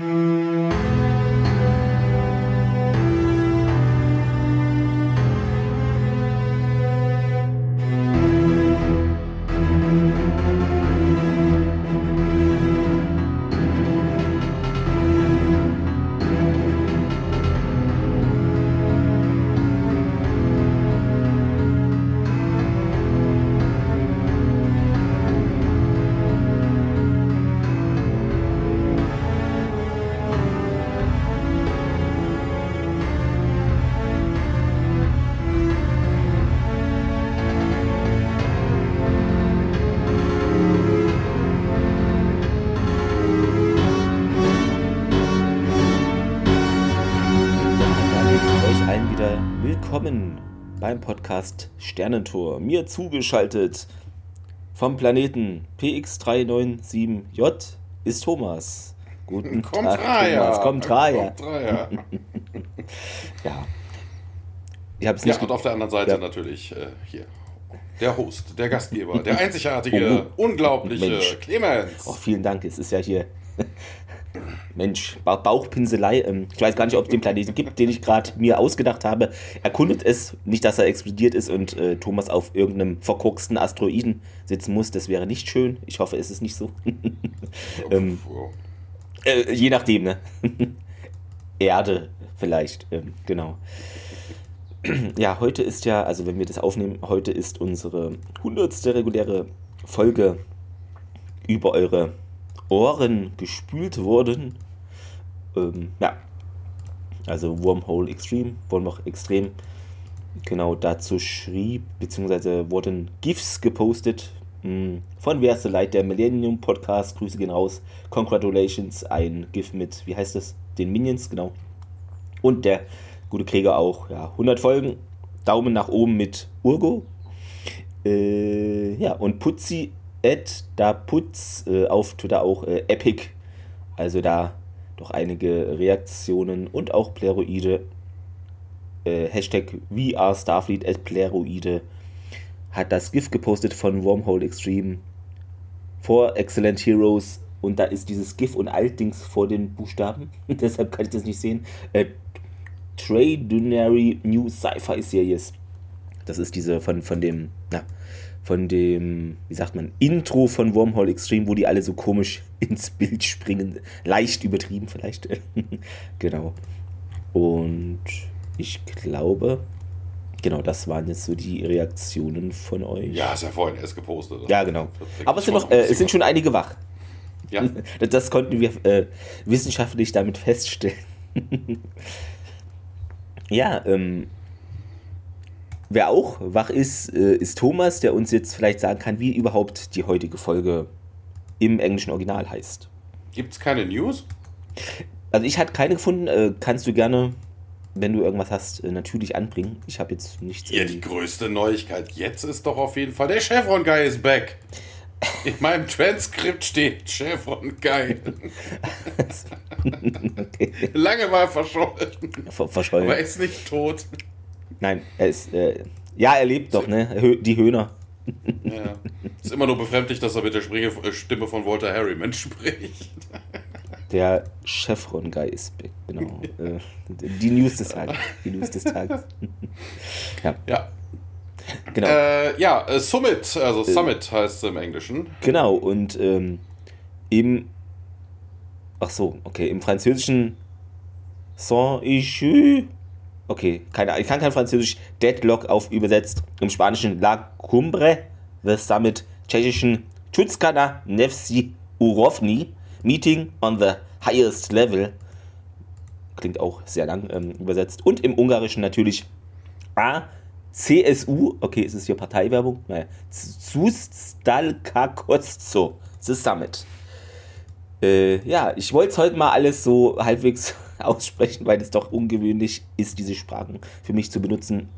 Mm-hmm. Podcast Sternentor. Mir zugeschaltet vom Planeten PX397J ist Thomas. Guten Kommt Tag, Raya. Thomas. Kommt Raya. Kommt Raya. ja. Ich hab's Ja, nicht und auf der anderen Seite Ja. natürlich äh, hier der Host, der Gastgeber, der einzigartige, unglaubliche Oh, Mensch. Clemens. Oh, vielen Dank. Es ist ja hier. Mensch, Ba- Bauchpinselei. Ähm, Ich weiß gar nicht, ob es den Planeten gibt, den ich gerade mir ausgedacht habe. Erkundet es. Nicht, dass er explodiert ist und äh, Thomas auf irgendeinem verkorksten Asteroiden sitzen muss. Das wäre nicht schön. Ich hoffe, es ist nicht so. ähm. Äh, je nachdem, ne? Erde vielleicht, ähm, genau. ja, heute ist ja, also wenn wir das aufnehmen, heute ist unsere hundertste reguläre Folge über eure Ohren gespült worden. Ähm, ja, also Wormhole Extreme, Wormhole Extrem. Genau dazu schrieb, beziehungsweise wurden GIFs gepostet mh, von Wer ist der Light, der Millennium Podcast. Grüße gehen raus. Congratulations, ein GIF mit, wie heißt das? Den Minions, genau. Und der gute Krieger auch, ja, 100 Folgen. Daumen nach oben mit Urgo. Äh, ja, und Putzi at da Putz äh, auf Twitter auch äh, Epic. Also da doch einige Reaktionen und auch Pleroide. Äh, Hashtag VR Starfleet at Pleroide hat das GIF gepostet von Wormhole Extreme vor Excellent Heroes und da ist dieses GIF und Altdings vor den Buchstaben. Deshalb kann ich das nicht sehen. Äh, Tradunary New Sci-Fi Series. Das ist diese von, von dem, von dem, wie sagt man, Intro von Wormhole Extreme, wo die alle so komisch ins Bild springen. Leicht übertrieben vielleicht. genau. Und ich glaube, genau, das waren jetzt so die Reaktionen von euch. ja, ist ja vorhin erst gepostet. Ja, genau. Aber es sind, noch, äh, es sind schon einige wach. Ja, Das, das konnten wir äh, wissenschaftlich damit feststellen. ja, ähm, wer auch wach ist, äh, ist Thomas, der uns jetzt vielleicht sagen kann, wie überhaupt die heutige Folge im englischen Original heißt. gibt es keine News? Also ich hatte keine gefunden, äh, kannst du gerne, wenn du irgendwas hast, äh, natürlich anbringen. Ich habe jetzt nichts. Ja, die größte Neuigkeit jetzt ist doch auf jeden Fall, der Chevron Guy ist back. In meinem Transkript steht Chevron Guy. okay. Lange mal verschollen, Ver verschollen. aber er ist nicht tot. Nein, er ist, äh, ja, er lebt doch, ne? Die Höhner. Ja. Ist immer nur befremdlich, dass er mit der Springe- äh, Stimme von Walter Harriman spricht. Der Chevron-Guy ist back, genau. äh, die News des Tages. Die News des Tages. ja, Ja. genau. Äh, ja, äh, Summit, also Summit heißt es im Englischen. Genau, und ähm, im. Ach so, okay, im Französischen. Saint-Ichu. Okay, keine, ich kann kein Französisch. Deadlock auf übersetzt. Im Spanischen La Cumbre, The Summit. Tschechischen Tutskana Nevsi Urovni. Meeting on the highest level. Klingt auch sehr lang ähm, übersetzt. Und im Ungarischen natürlich A. CSU, okay, ist es hier Parteiwerbung? Naja. Zustalkakotzo, The Summit. Äh, ja, ich wollte es heute mal alles so halbwegs aussprechen, weil es doch ungewöhnlich ist, diese Sprachen für mich zu benutzen.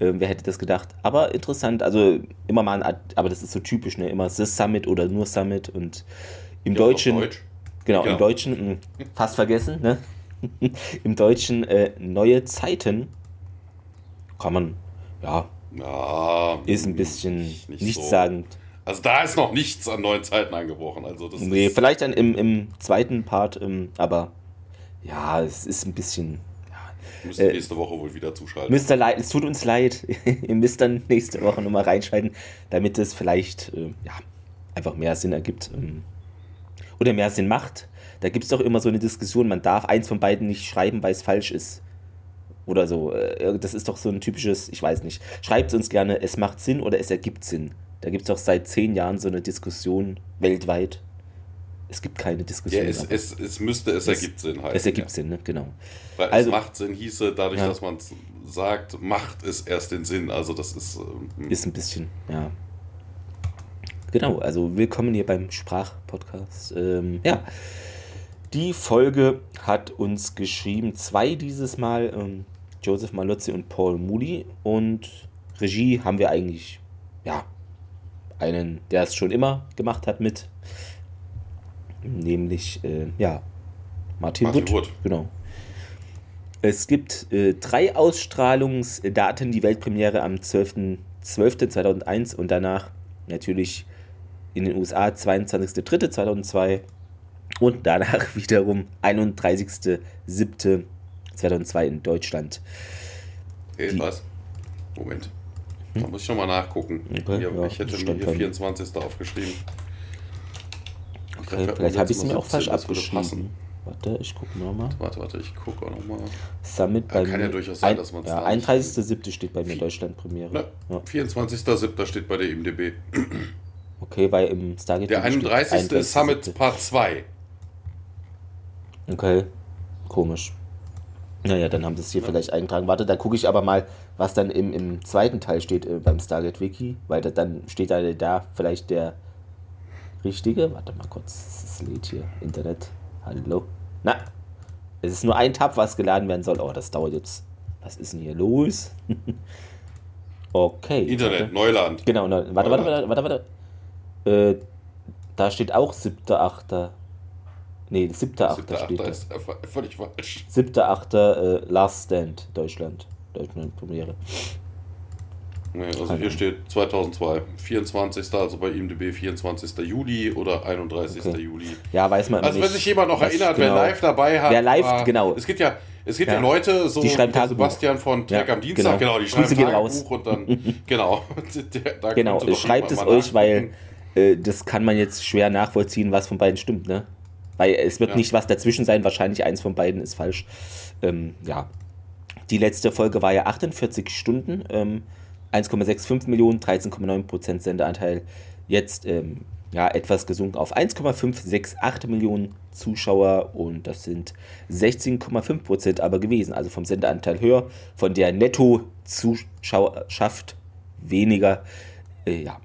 Ähm, wer hätte das gedacht? Aber interessant, also immer mal, ein, aber das ist so typisch, ne? Immer The Summit oder nur Summit und im Ja, Deutschen. Deutsch. Genau, Ja. im Deutschen, mh, fast vergessen, ne? Im Deutschen äh, neue Zeiten. Kann man, ja, Ja, ist ein bisschen nicht nichtssagend. Also da ist noch nichts an neuen Zeiten angebrochen. Also das Nee, vielleicht dann im, im zweiten Part, ähm, aber ja, es ist ein bisschen. müssen wir nächste Woche wohl wieder zuschalten. Mr. Leid, es tut uns leid. Ihr müsst dann nächste Woche nochmal reinschalten, damit es vielleicht ähm, ja, einfach mehr Sinn ergibt. Ähm, oder mehr Sinn macht. Da gibt es doch immer so eine Diskussion, man darf eins von beiden nicht schreiben, weil es falsch ist. Oder so. Äh, Das ist doch so ein typisches, ich weiß nicht. Schreibt uns gerne, es macht Sinn oder es ergibt Sinn. Da gibt es doch seit zehn Jahren so eine Diskussion weltweit. Es gibt keine ja, Diskussion. es, aber es, es müsste, es, Es- ergibt Sinn heißen. es ergibt ja. Sinn, ne? genau. Weil Also- es macht Sinn hieße, dadurch, Ja. dass man es sagt, macht es erst den Sinn. Also das ist. ähm, Ist ein bisschen, ja. Genau, also willkommen hier beim Sprachpodcast. Ähm, ja, die Folge hat uns geschrieben, zwei dieses Mal, ähm, Joseph Malozzi und Paul Moody. Und Regie haben wir eigentlich, ja, einen, der es schon immer gemacht hat mit, nämlich, äh, ja, Martin, Martin Wood. Wood. Genau. Es gibt äh, drei Ausstrahlungsdaten, die Weltpremiere am 12.12.2001 und danach natürlich in den USA 22.03.2002 und danach wiederum 31.07.2002 in Deutschland. Hey, was? Moment. Da muss ich nochmal nachgucken. Hm? Okay, hier, ja, ich hätte mir hier bei mir. 24. aufgeschrieben. Okay, vielleicht habe ich es mir auch falsch abgeschrieben. Warte, ich gucke nochmal. Warte, warte, ich gucke auch nochmal. Summit Ja, bei kann mir. ja durchaus sein, ein, dass man's ja, da nicht 31.07. steht bei mir Deutschland Premiere. Ne, Ja. 24.07. steht bei der IMDB. Okay, weil im Stargate Der steht 31. ist Summit 31.07.. Part 2. Okay, komisch. Naja, dann haben sie es hier vielleicht eingetragen. Warte, da gucke ich aber mal, was dann im, im zweiten Teil steht äh, beim Stargate Wiki, weil da, dann steht da, da vielleicht der richtige. Warte mal kurz, es lädt hier. Internet. Hallo. Na, es ist nur ein Tab, was geladen werden soll. Oh, das dauert jetzt. Was ist denn hier los? okay. Internet, Warte. Neuland. Genau, ne, warte, warte, warte, warte, warte. Äh, da steht auch 7.8. Nee, 7.8. 7.8. steht da. ist einfach völlig falsch. 7.8. Äh, Last Stand, Deutschland. Deutschland Premiere. Nee, also Keine hier steht 2002. 24. also bei IMDB 24. Juli oder 31. Okay. Juli. Ja, weiß man Also nicht. wenn sich jemand noch erinnert, genau- wer live dabei hat. Wer live, war- genau. Es gibt ja, es gibt ja, Ja. Leute, so Die schreiben Tagebuch. Sebastian von Tag Ja, am Dienstag, genau. genau, die schreiben Grüße Tagebuch und dann, genau. Der- da Genau, schreibt es euch, weil äh, das kann man jetzt schwer nachvollziehen, was von beiden stimmt, ne? Weil es wird Ja. nicht was dazwischen sein, wahrscheinlich eins von beiden ist falsch. Ähm, ja. Die letzte Folge war ja 48 Stunden, ähm, 1,65 Millionen, 13,9% Sendeanteil. Jetzt ähm, ja, etwas gesunken auf 1,568 Millionen Zuschauer und das sind 16,5% aber gewesen, also vom Sendeanteil höher, von der Netto-Zuschauerschaft weniger. Äh, ja,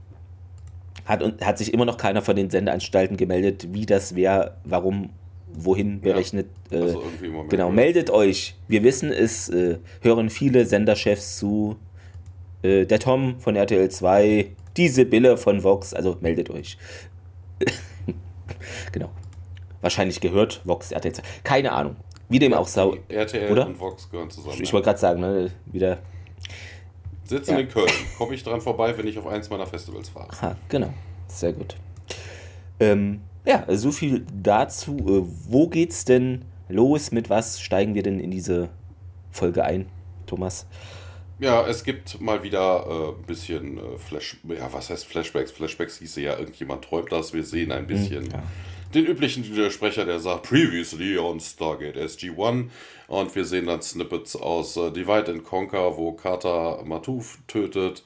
hat, hat sich immer noch keiner von den Sendeanstalten gemeldet, wie das wer, warum, wohin berechnet. äh, Also Moment. genau, meldet euch. Wir wissen, es äh, hören viele Senderchefs zu. Äh, der Tom von RTL 2, die Sibylle von Vox, also meldet euch. genau. Wahrscheinlich gehört Vox RTL 2. Keine Ahnung. Wie dem auch sau. RTL oder? und Vox gehören zusammen. Ich wollte gerade sagen, ne, wieder. Sitzen Ja. in Köln. Komme ich dran vorbei, wenn ich auf eins meiner Festivals fahre. Ha, genau. Sehr gut. Ähm, ja, so viel dazu. Äh, wo geht's denn los? Mit was steigen wir denn in diese Folge ein, Thomas? Ja, es gibt mal wieder äh, ein bisschen äh, Flash. Ja, was heißt Flashbacks? Flashbacks hieße ja, irgendjemand träumt das. Wir sehen ein bisschen Hm, ja. den üblichen äh, Sprecher, der sagt Previously on Stargate SG-1. Und wir sehen dann Snippets aus äh, Divide and Conquer, wo Carter Matuf tötet.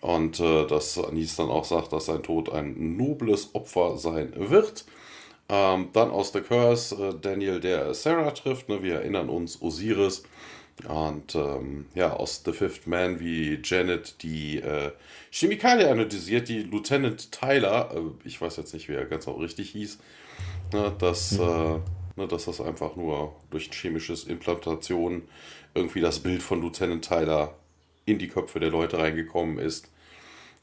Und äh, dass Anis dann auch sagt, dass sein Tod ein nobles Opfer sein wird. Ähm, dann aus The Curse, äh, Daniel, der Sarah trifft. Ne? Wir erinnern uns, Osiris. Und ähm, ja, aus The Fifth Man, wie Janet die äh, Chemikalie analysiert, die Lieutenant Tyler, äh, ich weiß jetzt nicht, wie er ganz auch richtig hieß, ne, dass, äh, ne, dass das einfach nur durch chemisches Implantation irgendwie das Bild von Lieutenant Tyler in die Köpfe der Leute reingekommen ist.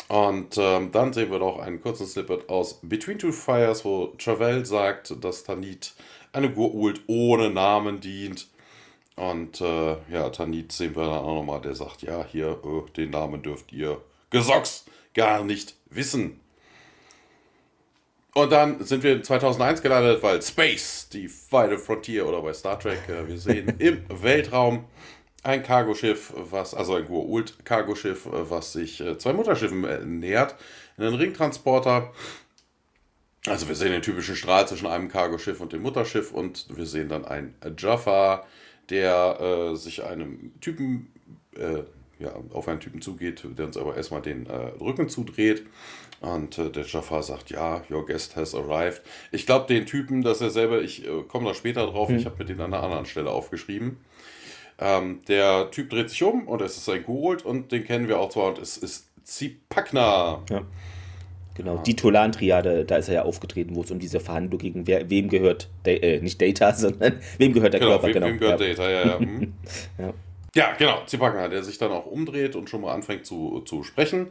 Und ähm, dann sehen wir noch einen kurzen Snippet aus Between Two Fires, wo Travell sagt, dass Tanit eine Gurult ohne Namen dient. Und äh, ja, Tanit sehen wir dann auch nochmal, der sagt, ja, hier, äh, den Namen dürft ihr Gesocks gar nicht wissen. Und dann sind wir in 2001 gelandet, weil Space, die Final Frontier oder bei Star Trek, äh, wir sehen im Weltraum ein Cargoschiff, was, also ein Gua'uld-Cargoschiff, äh, was sich äh, zwei Mutterschiffen nähert, einen Ringtransporter. Also wir sehen den typischen Strahl zwischen einem Cargoschiff und dem Mutterschiff und wir sehen dann einen Jaffa, der äh, sich einem Typen, äh, ja, auf einen Typen zugeht, der uns aber erstmal den äh, Rücken zudreht. Und äh, der Jaffa sagt, ja, your guest has arrived. Ich glaube, den Typen, dass er selber, ich äh, komme da später drauf, hm. ich habe mir den an einer anderen Stelle aufgeschrieben. Ähm, der Typ dreht sich um und es ist ein Gold und den kennen wir auch zwar und es ist Zipakna. Ja. Genau, die Tolan-Triade, da ist er ja aufgetreten, wo es um diese Verhandlung ging, wer, wem gehört, äh, nicht Data, sondern wem gehört der genau, Körper. Wem, genau, wem gehört ja. Data, ja, ja. Mhm. ja. ja. genau, Zipakna, der sich dann auch umdreht und schon mal anfängt zu, zu sprechen.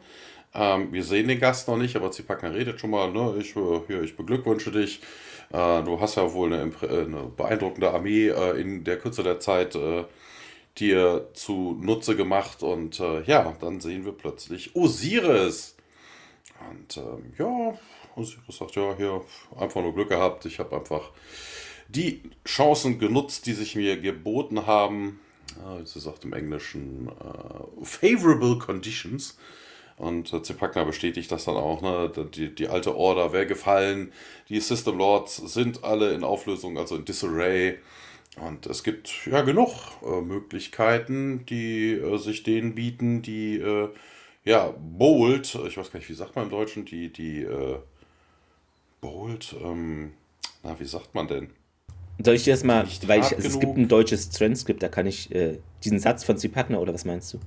Ähm, wir sehen den Gast noch nicht, aber Zipakna redet schon mal, ne, ich, äh, hier, ich beglückwünsche dich. Äh, du hast ja wohl eine, äh, eine beeindruckende Armee äh, in der Kürze der Zeit äh, dir zu Nutze gemacht und äh, ja, dann sehen wir plötzlich Osiris. Und ähm, ja, Osiris sagt, ja, hier einfach nur Glück gehabt. Ich habe einfach die Chancen genutzt, die sich mir geboten haben. Ja, sie sagt im Englischen äh, favorable conditions. Und äh, Zepagna bestätigt das dann auch. Ne? Die, die alte Order wäre gefallen. Die System Lords sind alle in Auflösung, also in Disarray. Und es gibt ja genug äh, Möglichkeiten, die äh, sich denen bieten, die äh, ja bold, ich weiß gar nicht, wie sagt man im Deutschen, die, die äh, bold, ähm, na, wie sagt man denn? Soll ich dir das mal, weil ich, es gibt ein deutsches Transkript, da kann ich äh, diesen Satz von Zipatner oder was meinst du?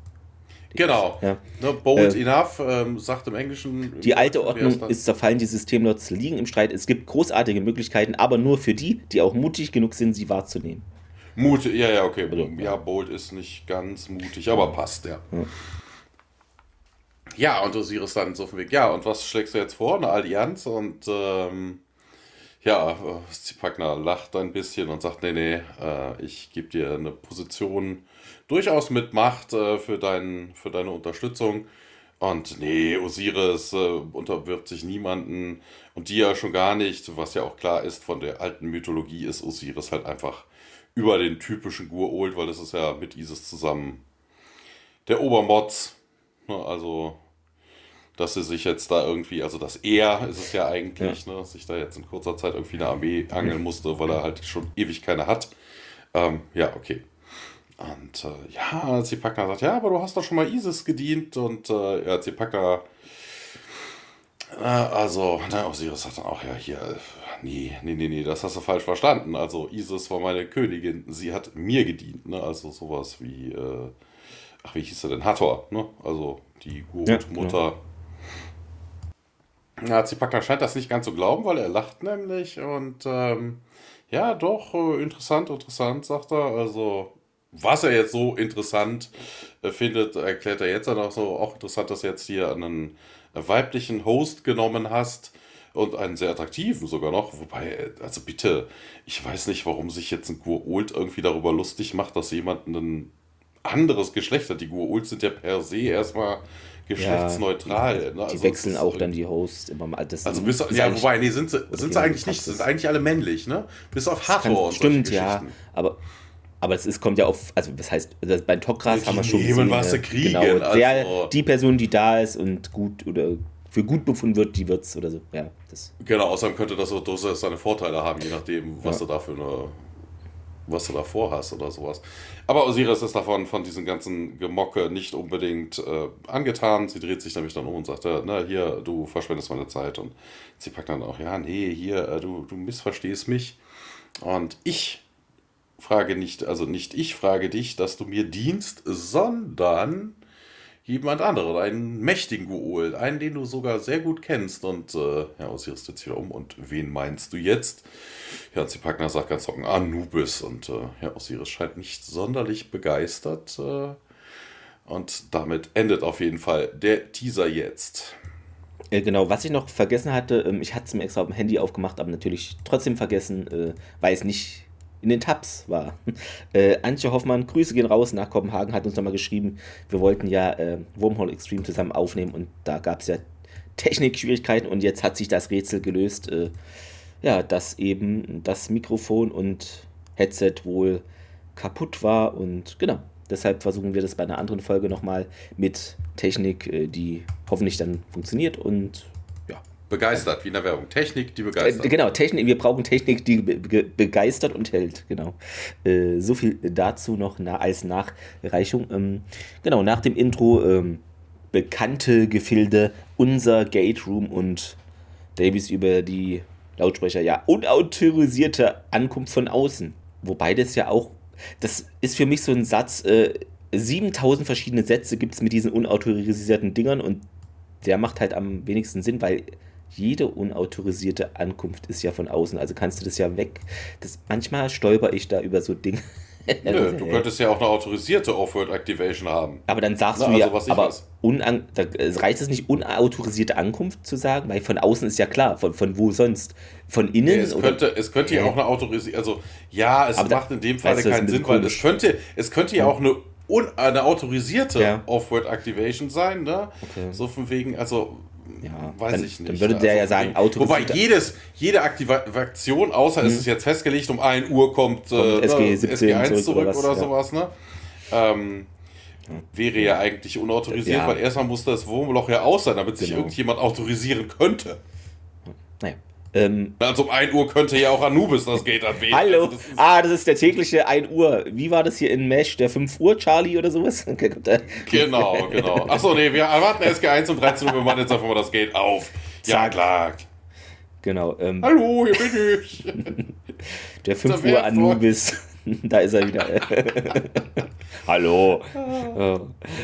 Genau. Ja. Ne, bold äh, enough, ähm, sagt im Englischen. Die alte Ordnung ist zerfallen, die Systemlots liegen im Streit. Es gibt großartige Möglichkeiten, aber nur für die, die auch mutig genug sind, sie wahrzunehmen. Mutig, ja, ja, okay. Also, ja, bold ist nicht ganz mutig, aber passt, ja. ja. Ja, und Osiris dann so auf dem Weg. Ja, und was schlägst du jetzt vor? Eine Allianz und ähm, ja, Zipagna lacht ein bisschen und sagt, nee, nee, äh, ich gebe dir eine Position durchaus mit Macht äh, für, dein, für deine Unterstützung. Und nee, Osiris äh, unterwirft sich niemanden und die ja schon gar nicht, was ja auch klar ist, von der alten Mythologie ist Osiris halt einfach über den typischen Gur-Old, weil das ist ja mit Isis zusammen der Obermods. Ne, also, dass sie sich jetzt da irgendwie, also das er ist es ja eigentlich, ja. Ne, sich da jetzt in kurzer Zeit irgendwie eine Armee angeln musste, weil er halt schon ewig keine hat. Ähm, ja, okay. Und äh, ja, Zipaka sagt, ja, aber du hast doch schon mal Isis gedient. Und äh, ja, Zipaka, äh, also, na, Osiris sagt dann auch, ja, hier, nee, nee, nee, nee, das hast du falsch verstanden. Also, Isis war meine Königin, sie hat mir gedient, ne? Also sowas wie, äh, ach, wie hieß er denn? Hathor, ne? Also die Urmutter. Ja, genau. Ja, Zipaka scheint das nicht ganz zu glauben, weil er lacht nämlich und ähm, ja, doch, äh, interessant, interessant, sagt er. Also, was er jetzt so interessant äh, findet, erklärt er jetzt dann auch so. Auch interessant, dass du jetzt hier einen weiblichen Host genommen hast und einen sehr attraktiven sogar noch. Wobei, also bitte, ich weiß nicht, warum sich jetzt ein Gua'uld irgendwie darüber lustig macht, dass jemand ein anderes Geschlecht hat. Die Gua'uld sind ja per se erstmal geschlechtsneutral. Ja, ne? also die wechseln auch dann die Hosts immer mal. Das also bis, ja, wobei, nee, sind sie, sind sie eigentlich nicht, sind eigentlich alle männlich, ne? Bis auf Hathor und Stimmt, ja, aber aber es ist, kommt ja auf, also das heißt, bei Tokras haben wir schon gesehen, was ne? kriegen, genau, der, also. die Person, die da ist und gut oder für gut befunden wird, die wird es oder so. Ja, das. Genau, außerdem könnte das auch durchaus seine Vorteile haben, je nachdem, was ja. du da für eine, was du davor hast oder sowas. Aber Osiris ist davon, von diesem ganzen Gemocke nicht unbedingt äh, angetan. Sie dreht sich nämlich dann um und sagt, äh, na hier, du verschwendest meine Zeit. Und sie packt dann auch, ja, nee, hier, äh, du, du missverstehst mich. Und ich frage nicht, also nicht ich frage dich, dass du mir dienst, sondern jemand anderen, einen mächtigen Guol, einen, den du sogar sehr gut kennst. Und äh, ja, Osiris dreht sich wieder um. Und wen meinst du jetzt? Ja, Zipagna sagt ganz trocken, Anubis. Und äh, ja, Osiris scheint nicht sonderlich begeistert. Äh, und damit endet auf jeden Fall der Teaser jetzt. Äh, genau, was ich noch vergessen hatte, ähm, ich hatte es mir extra auf dem Handy aufgemacht, aber natürlich trotzdem vergessen, äh, weil es nicht in den Tabs war. Äh, Antje Hoffmann, Grüße gehen raus nach Kopenhagen, hat uns nochmal geschrieben, wir wollten ja äh, Wormhole Extreme zusammen aufnehmen und da gab es ja Technikschwierigkeiten und jetzt hat sich das Rätsel gelöst, äh, ja, dass eben das Mikrofon und Headset wohl kaputt war und genau. Deshalb versuchen wir das bei einer anderen Folge nochmal mit Technik, äh, die hoffentlich dann funktioniert und ja. Begeistert, wie in der Werbung. Technik, die begeistert. Äh, genau, Technik, wir brauchen Technik, die be begeistert und hält. Genau. Äh, so viel dazu noch na als Nachreichung. Ähm, genau, nach dem Intro ähm, bekannte Gefilde, unser Gate Room und Davies über die Lautsprecher, ja, unautorisierte Ankunft von außen. Wobei das ja auch, das ist für mich so ein Satz, äh, 7000 verschiedene Sätze gibt es mit diesen unautorisierten Dingern und der macht halt am wenigsten Sinn, weil jede unautorisierte Ankunft ist ja von außen. Also kannst du das ja weg. Das, manchmal stolper ich da über so Dinge. Nö, du könntest ja auch eine autorisierte Off-World Activation haben. Aber dann sagst Na, du also, ja, aber unan, da, reicht es nicht, unautorisierte Ankunft zu sagen? Weil von außen ist ja klar, von, von wo sonst? Von innen? Ja, es, könnte, es könnte ja auch eine autorisierte, also ja, es aber macht da, in dem Fall keinen Sinn, weil es könnte, es könnte ja auch eine, eine autorisierte ja. Off-World Activation sein, ne? Okay. So von wegen, also ja, weiß dann, ich nicht. Dann würde der also, ja sagen, Auto. Wobei jedes, jede Aktivation, außer hm. es ist jetzt festgelegt, um 1 Uhr kommt, kommt äh, SG, 17 SG 1 zurück, zurück oder, oder ja. sowas, ne? Ähm, wäre ja eigentlich unautorisiert, ja. weil erstmal muss das Wurmloch ja aus sein, damit sich genau. irgendjemand autorisieren könnte. Ähm, also um 1 Uhr könnte ja auch Anubis das Gate anwählen. Hallo, also das ah, das ist der tägliche 1 Uhr. Wie war das hier in Mesh, der 5 Uhr Charlie oder sowas? genau, genau. Achso, nee, wir erwarten SG1 um 13 Uhr, wir machen jetzt einfach mal das Gate auf. Ja, klar. Genau. Ähm, Hallo, hier bin ich. der 5 Uhr Anubis. da ist er wieder. Hallo. Oh,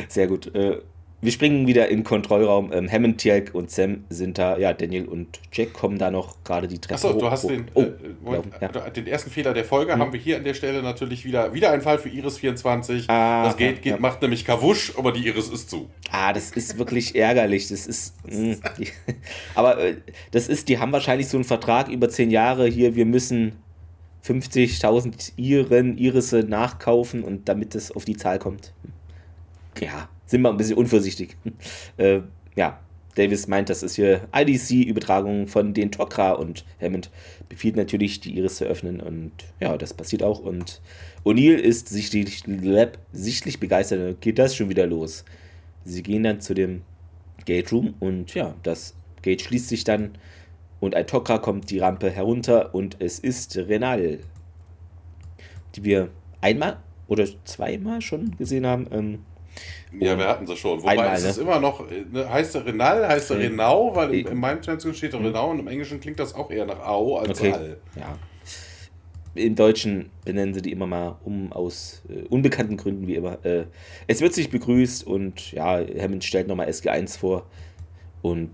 sehr gut. Äh, wir springen wieder in den Kontrollraum. Ähm, Hammond, Tjelk und Sam sind da. Ja, Daniel und Jack kommen da noch gerade die Treppe Achso, du hast den, oh, äh, Moment, ja. den ersten Fehler der Folge. Hm. Haben wir hier an der Stelle natürlich wieder, wieder ein Fall für Iris 24. Ah, das geht, geht ja. macht nämlich Kawusch, aber die Iris ist zu. Ah, das ist wirklich ärgerlich. Das ist. Mh, hm, aber äh, das ist, die haben wahrscheinlich so einen Vertrag über zehn Jahre hier. Wir müssen 50.000 Iren, Irisse nachkaufen und damit es auf die Zahl kommt. Ja, sind wir ein bisschen unvorsichtig. äh, ja, Davis meint, das ist hier IDC-Übertragung von den Tok'ra und Hammond befiehlt natürlich, die Iris zu öffnen und ja, das passiert auch und O'Neill ist sichtlich, sichtlich begeistert. Geht das schon wieder los? Sie gehen dann zu dem Gate Room und ja, das Gate schließt sich dann und ein Tok'ra kommt die Rampe herunter und es ist Renal, die wir einmal oder zweimal schon gesehen haben. Ähm, ja, wir hatten sie schon. Wobei Einmal, es ist ne? immer noch, ne, heißt der Renal, heißt der Renau, weil in, in meinem Transkript steht der Renau und im Englischen klingt das auch eher nach Au als okay. All. Ja. Im Deutschen benennen sie die immer mal um aus äh, unbekannten Gründen, wie immer. Äh, es wird sich begrüßt und ja, Hammond stellt nochmal SG1 vor und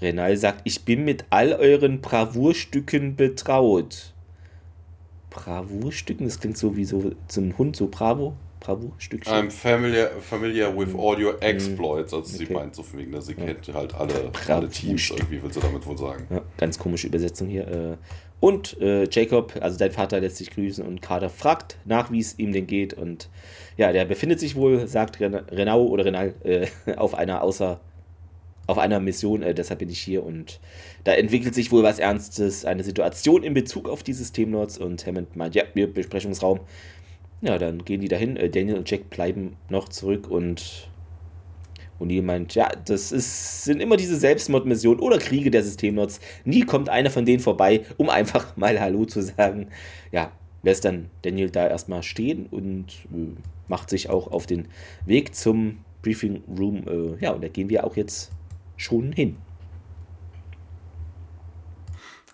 Renal sagt, ich bin mit all euren Bravourstücken betraut. Bravourstücken, das klingt so wie so, so ein Hund, so Bravo. Bravo-Stückchen. I'm familiar, familiar with all your exploits. Also okay. sie meint so wegen, dass sie ja. kennt halt alle, alle Teams irgendwie, will sie damit wohl sagen. Ja, ganz komische Übersetzung hier. Äh. Und äh, Jacob, also dein Vater lässt sich grüßen und Carter fragt nach, wie es ihm denn geht. Und ja, der befindet sich wohl, sagt Renau oder Renal, äh, auf einer außer auf einer Mission, äh, deshalb bin ich hier und da entwickelt sich wohl was Ernstes, eine Situation in Bezug auf die Systemlords und Hammond meint, ja, wir Besprechungsraum, ja, dann gehen die dahin. Äh, Daniel und Jack bleiben noch zurück und O'Neill meint, ja, das ist, sind immer diese Selbstmordmissionen oder Kriege der Systemnots. Nie kommt einer von denen vorbei, um einfach mal Hallo zu sagen. Ja, lässt dann Daniel da erstmal stehen und äh, macht sich auch auf den Weg zum Briefing Room. Äh, ja, und da gehen wir auch jetzt schon hin.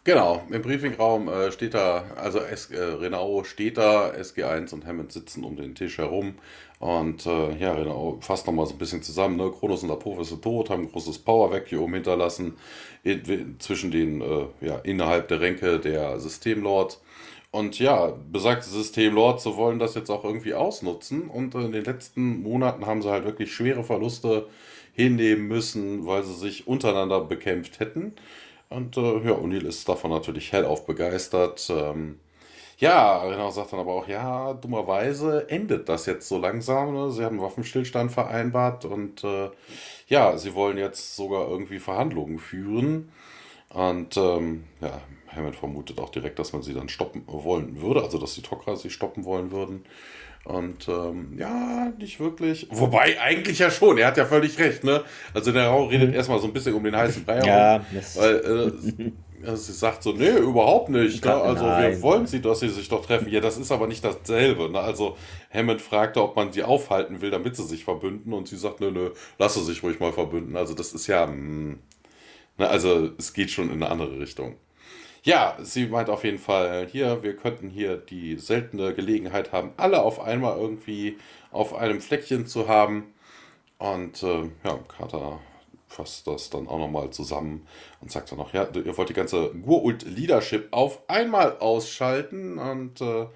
Genau, im Briefingraum äh, steht da, also S, äh, Renault steht da, SG1 und Hammond sitzen um den Tisch herum. Und äh, ja, Renault fasst nochmal so ein bisschen zusammen. Ne? Kronos und Apophis sind tot, haben ein großes Power Vacuum hinterlassen in, zwischen den, äh, ja, innerhalb der Ränke der Systemlords. Und ja, besagte Systemlords so wollen das jetzt auch irgendwie ausnutzen. Und in den letzten Monaten haben sie halt wirklich schwere Verluste hinnehmen müssen, weil sie sich untereinander bekämpft hätten. Und äh, ja, O'Neill ist davon natürlich hellauf begeistert. Ähm, Ja, genau, sagt dann aber auch, ja, dummerweise endet das jetzt so langsam. Ne? Sie haben Waffenstillstand vereinbart und äh, ja, sie wollen jetzt sogar irgendwie Verhandlungen führen. Und ähm, ja, Hammond vermutet auch direkt, dass man sie dann stoppen wollen würde, also dass die Tok'ra sie stoppen wollen würden. Und ähm, ja, nicht wirklich. Wobei, eigentlich ja schon. Er hat ja völlig recht, ne? Also der Rau redet mhm. erstmal so ein bisschen um den heißen Brei ja, Weil äh, also sie sagt so, nee, überhaupt nicht. Ne? Also nein. wir wollen sie, dass sie sich doch treffen. Ja, das ist aber nicht dasselbe. Ne? Also Hammond fragte, ob man sie aufhalten will, damit sie sich verbünden. Und sie sagt, nö, nö, lasse sich ruhig mal verbünden. Also das ist ja, mh, hm, ne? also es geht schon in eine andere Richtung. Ja, sie meint auf jeden Fall, hier, wir könnten hier die seltene Gelegenheit haben, alle auf einmal irgendwie auf einem Fleckchen zu haben. Und äh, ja, Carter fasst das dann auch nochmal zusammen und sagt dann noch, ja, ihr wollt die ganze Gurult Leadership auf einmal ausschalten und äh,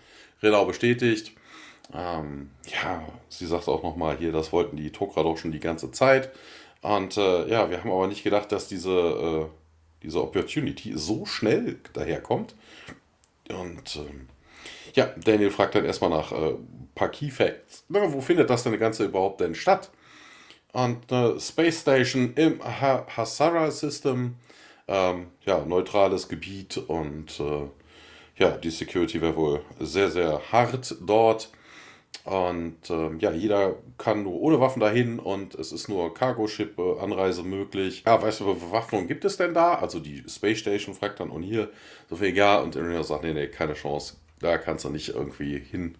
Renau bestätigt. Ähm, ja, sie sagt auch nochmal hier, das wollten die Tok'ra doch schon die ganze Zeit. Und äh, ja, wir haben aber nicht gedacht, dass diese, äh, diese Opportunity so schnell daherkommt. Und ähm, ja, Daniel fragt dann erstmal nach ein äh, paar Key Facts. Na, wo findet das denn Ganze überhaupt denn statt? und eine Space Station im ha Hasara System. Ähm, ja, neutrales Gebiet und äh, ja, die Security wäre wohl sehr, sehr hart dort. Und ähm, ja, jeder kann nur ohne Waffen dahin und es ist nur Cargo-Ship-Anreise möglich. Ja, weißt du, Bewaffnung gibt es denn da? Also die Space Station fragt dann und hier so viel, ja, und Irina sagt, nee, nee, keine Chance. Da kannst du nicht irgendwie hin.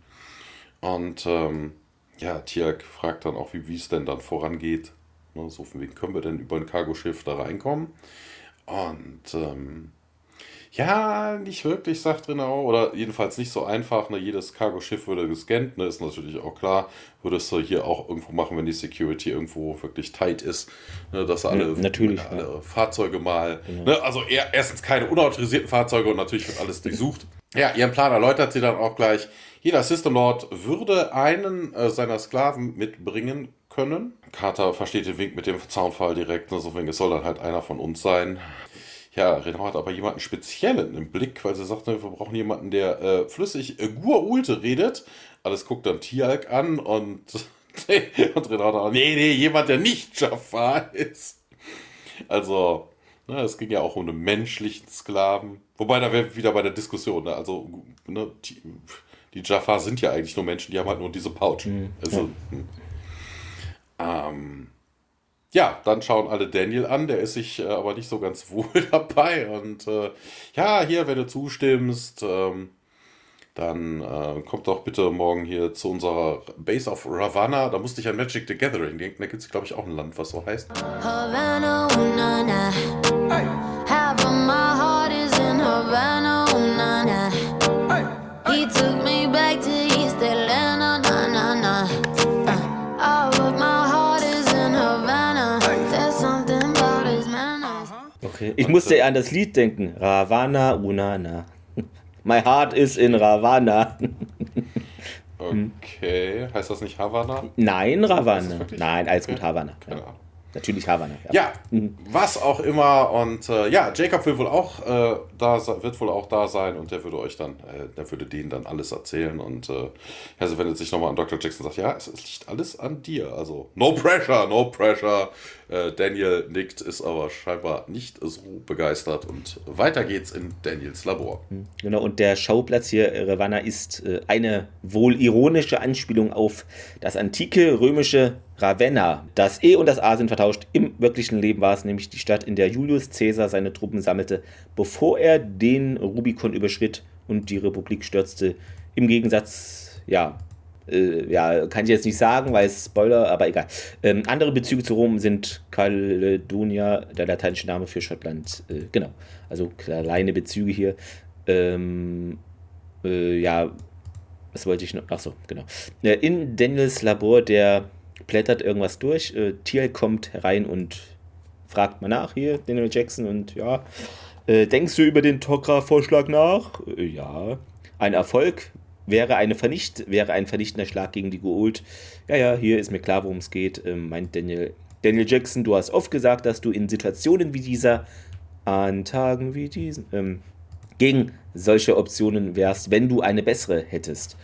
Und ähm, ja, Tiak fragt dann auch, wie es denn dann vorangeht. Ne, so von wegen, können wir denn über ein Cargoschiff da reinkommen? Und ähm, ja, nicht wirklich, sagt Renau, oder jedenfalls nicht so einfach. Ne? Jedes Cargoschiff würde gescannt, ne? ist natürlich auch klar. Würdest du hier auch irgendwo machen, wenn die Security irgendwo wirklich tight ist, ne? dass alle, natürlich, alle ja. Fahrzeuge mal, genau. ne? also erstens keine unautorisierten Fahrzeuge und natürlich wird alles durchsucht. Ja, ihren Plan erläutert sie dann auch gleich. Jeder System Lord würde einen äh, seiner Sklaven mitbringen können. Carter versteht den Wink mit dem Zaunfall direkt, ne, so wegen, es soll dann halt einer von uns sein. Ja, Renault hat aber jemanden Speziellen im Blick, weil sie sagt, ne, wir brauchen jemanden, der äh, flüssig äh, Gur-Ulte redet. Alles guckt dann Tialk an und, und Renault sagt, nee, nee, jemand, der nicht Jafar ist. Also, ne, es ging ja auch um einen menschlichen Sklaven. Wobei, da wäre wieder bei der Diskussion, ne, also, ne, die Jaffa sind ja eigentlich nur Menschen, die haben halt nur diese Pouch. Mhm. Also, ja. Hm. Ähm, ja, dann schauen alle Daniel an, der ist sich äh, aber nicht so ganz wohl dabei. Und äh, ja, hier, wenn du zustimmst, ähm, dann äh, kommt doch bitte morgen hier zu unserer Base of Ravanna. Da musste ich an Magic the Gathering denken. Da gibt es, glaube ich, auch ein Land, was so heißt. Havana, oh, na, na. Hey. Half of my heart is in Havana, oh, na, na. He took Okay, ich musste an das Lied denken. Ravana Unana. My heart is in Ravana. okay, heißt das nicht Havana? Nein, Ravana. Nein, alles gut, Havana. Ja. Natürlich Havana. Ja, ja mhm. was auch immer. Und äh, ja, Jacob will wohl auch äh, da wird wohl auch da sein und der würde euch dann, äh, der würde denen dann alles erzählen. Und äh, also wendet sich nochmal an Dr. Jackson und sagt, ja, es, es liegt alles an dir. Also no pressure, no pressure. Äh, Daniel nickt, ist aber scheinbar nicht so begeistert. Und weiter geht's in Daniels Labor. Mhm. Genau, und der Schauplatz hier, Ravanna, ist äh, eine wohl ironische Anspielung auf das antike römische Ravenna. Das E und das A sind vertauscht. Im wirklichen Leben war es nämlich die Stadt, in der Julius Caesar seine Truppen sammelte, bevor er den Rubikon überschritt und die Republik stürzte. Im Gegensatz, ja, äh, ja, kann ich jetzt nicht sagen, weil es Spoiler, aber egal. Ähm, andere Bezüge zu Rom sind Caledonia, der lateinische Name für Schottland. Äh, genau, also kleine Bezüge hier. Ähm, äh, ja, was wollte ich noch? Achso, genau. Äh, in Daniels Labor, der blättert irgendwas durch. Äh, Thiel kommt herein und fragt mal nach hier, Daniel Jackson, und ja, äh, denkst du über den Tok'ra-Vorschlag nach? Äh, ja. Ein Erfolg wäre, eine Vernicht wäre ein vernichtender Schlag gegen die Gould. Ja, ja, hier ist mir klar, worum es geht, ähm, meint Daniel. Daniel Jackson, du hast oft gesagt, dass du in Situationen wie dieser, an Tagen wie diesen, ähm, gegen solche Optionen wärst, wenn du eine bessere hättest.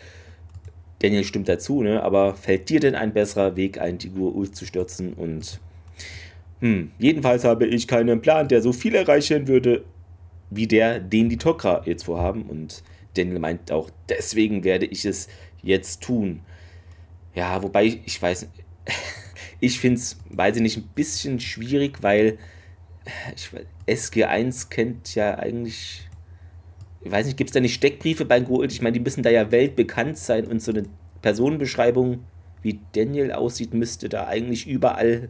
Daniel stimmt dazu, ne? aber fällt dir denn ein besserer Weg ein, die Gur zu stürzen? Und hm, jedenfalls habe ich keinen Plan, der so viel erreichen würde, wie der, den die Tok'ra jetzt vorhaben. Und Daniel meint auch, deswegen werde ich es jetzt tun. Ja, wobei ich weiß, ich finde es, weiß ich nicht, ein bisschen schwierig, weil ich, SG1 kennt ja eigentlich, ich weiß nicht, gibt es da nicht Steckbriefe bei Gold? Ich meine, die müssen da ja weltbekannt sein und so eine Personenbeschreibung, wie Daniel aussieht, müsste da eigentlich überall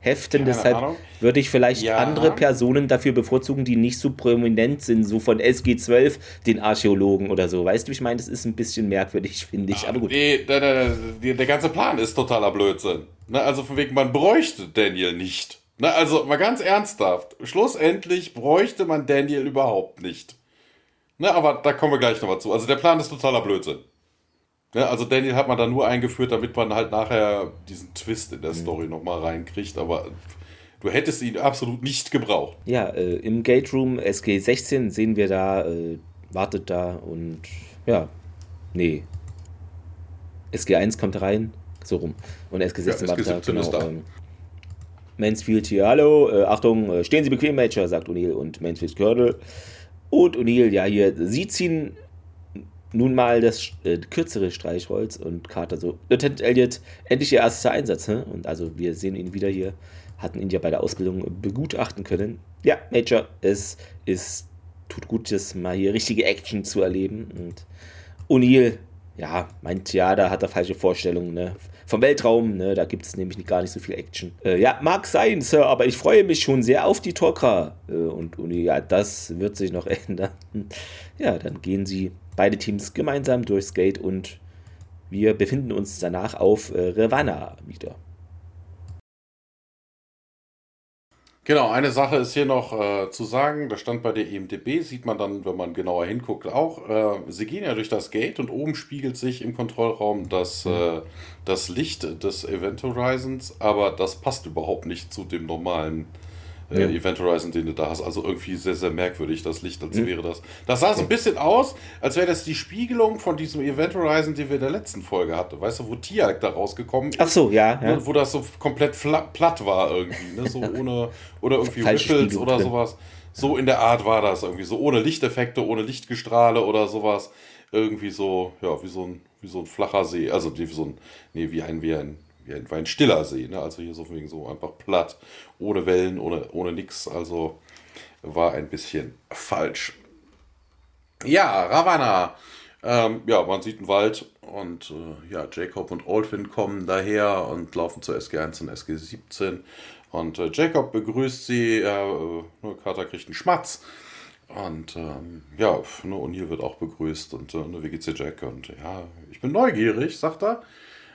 heften. Keine Deshalb Ahnung. würde ich vielleicht ja. andere Personen dafür bevorzugen, die nicht so prominent sind, so von SG12, den Archäologen oder so. Weißt du, ich meine, das ist ein bisschen merkwürdig, finde ich. Aber gut. Nee, der, der, der, ganze Plan ist totaler Blödsinn. Ne, also von wegen, man bräuchte Daniel nicht. Ne, also mal ganz ernsthaft. Schlussendlich bräuchte man Daniel überhaupt nicht. Ne, aber da kommen wir gleich nochmal zu. Also der Plan ist totaler Blödsinn. Ja, also Daniel hat man da nur eingeführt, damit man halt nachher diesen Twist in der mhm. Story nochmal reinkriegt, aber du hättest ihn absolut nicht gebraucht. Ja, äh, im Gate Room SG16 sehen wir da, äh, wartet da und ja, nee. SG1 kommt rein, so rum. Und SG16 ja, wartet SG da, genau. Da. Ähm, Mansfield hier, hallo, äh, Achtung, äh, stehen Sie bequem, Major, sagt O'Neill und Mansfield Colonel. Und O'Neill, ja, hier, Sie ziehen nun mal das äh, kürzere Streichholz und Carter so, Lieutenant Elliot, endlich ihr erster Einsatz. Hä? Und also wir sehen ihn wieder hier, hatten ihn ja bei der Ausbildung begutachten können. Ja, Major, es ist, tut gut, das mal hier richtige Action zu erleben. Und O'Neill, ja, meint ja, da hat er falsche Vorstellungen, ne? Vom Weltraum, ne? Da gibt es nämlich gar nicht so viel Action. Äh, ja, mag sein, Sir, aber ich freue mich schon sehr auf die Tok'ra. Äh, und O'Neill, ja, das wird sich noch ändern. Ja, dann gehen sie beide Teams gemeinsam durchs Gate und wir befinden uns danach auf äh, Ravanna wieder. Genau, eine Sache ist hier noch äh, zu sagen, das stand bei der EMDB, sieht man dann, wenn man genauer hinguckt, auch. Äh, sie gehen ja durch das Gate und oben spiegelt sich im Kontrollraum das, äh, das Licht des Event Horizons, aber das passt überhaupt nicht zu dem normalen äh, ja. Event Horizon, den du da hast. Also irgendwie sehr, sehr merkwürdig, das Licht, als mhm. wäre das. Das sah so ein bisschen aus, als wäre das die Spiegelung von diesem Event Horizon, den wir in der letzten Folge hatten. Weißt du, wo Tiag da rausgekommen ist? Ach so, ja. Ja. Wo das so komplett platt war irgendwie. Ne? So ohne, oder irgendwie Ripples oder drin. sowas. So in der Art war das irgendwie. So ohne Lichteffekte, ohne Lichtgestrahle oder sowas. Irgendwie so, ja, wie so ein, wie so ein flacher See. Also wie so ein, nee, wie ein, wie ein ein, wie ein stiller See. Ne? Also hier so, wegen so einfach platt, ohne Wellen, ohne, ohne nix. Also war ein bisschen falsch. Ja, Ravanna. Ähm, ja, man sieht einen Wald und äh, ja, Jacob und Oldwin kommen daher und laufen zur SG1 und SG17. Und äh, Jacob begrüßt sie, äh, Carter kriegt einen Schmatz. Und ähm, ja, ne, O'Neill wird auch begrüßt und äh, ne, wie geht's dir, Jack? Und ja, ich bin neugierig, sagt er.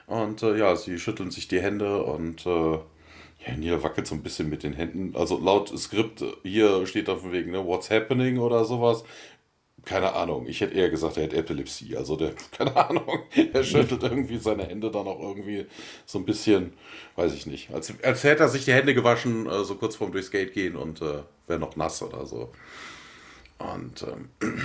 Und äh, ja, sie schütteln sich die Hände und äh, ja, Neil wackelt so ein bisschen mit den Händen. Also laut Skript hier steht da von wegen, ne, what's happening oder sowas. Keine Ahnung, ich hätte eher gesagt, er hat Epilepsie. Also der, keine Ahnung, er schüttelt irgendwie seine Hände dann auch irgendwie so ein bisschen, weiß ich nicht. Als, als hätte er sich die Hände gewaschen, äh, so kurz vorm durchs Gate gehen und äh, wäre noch nass oder so. Und ähm,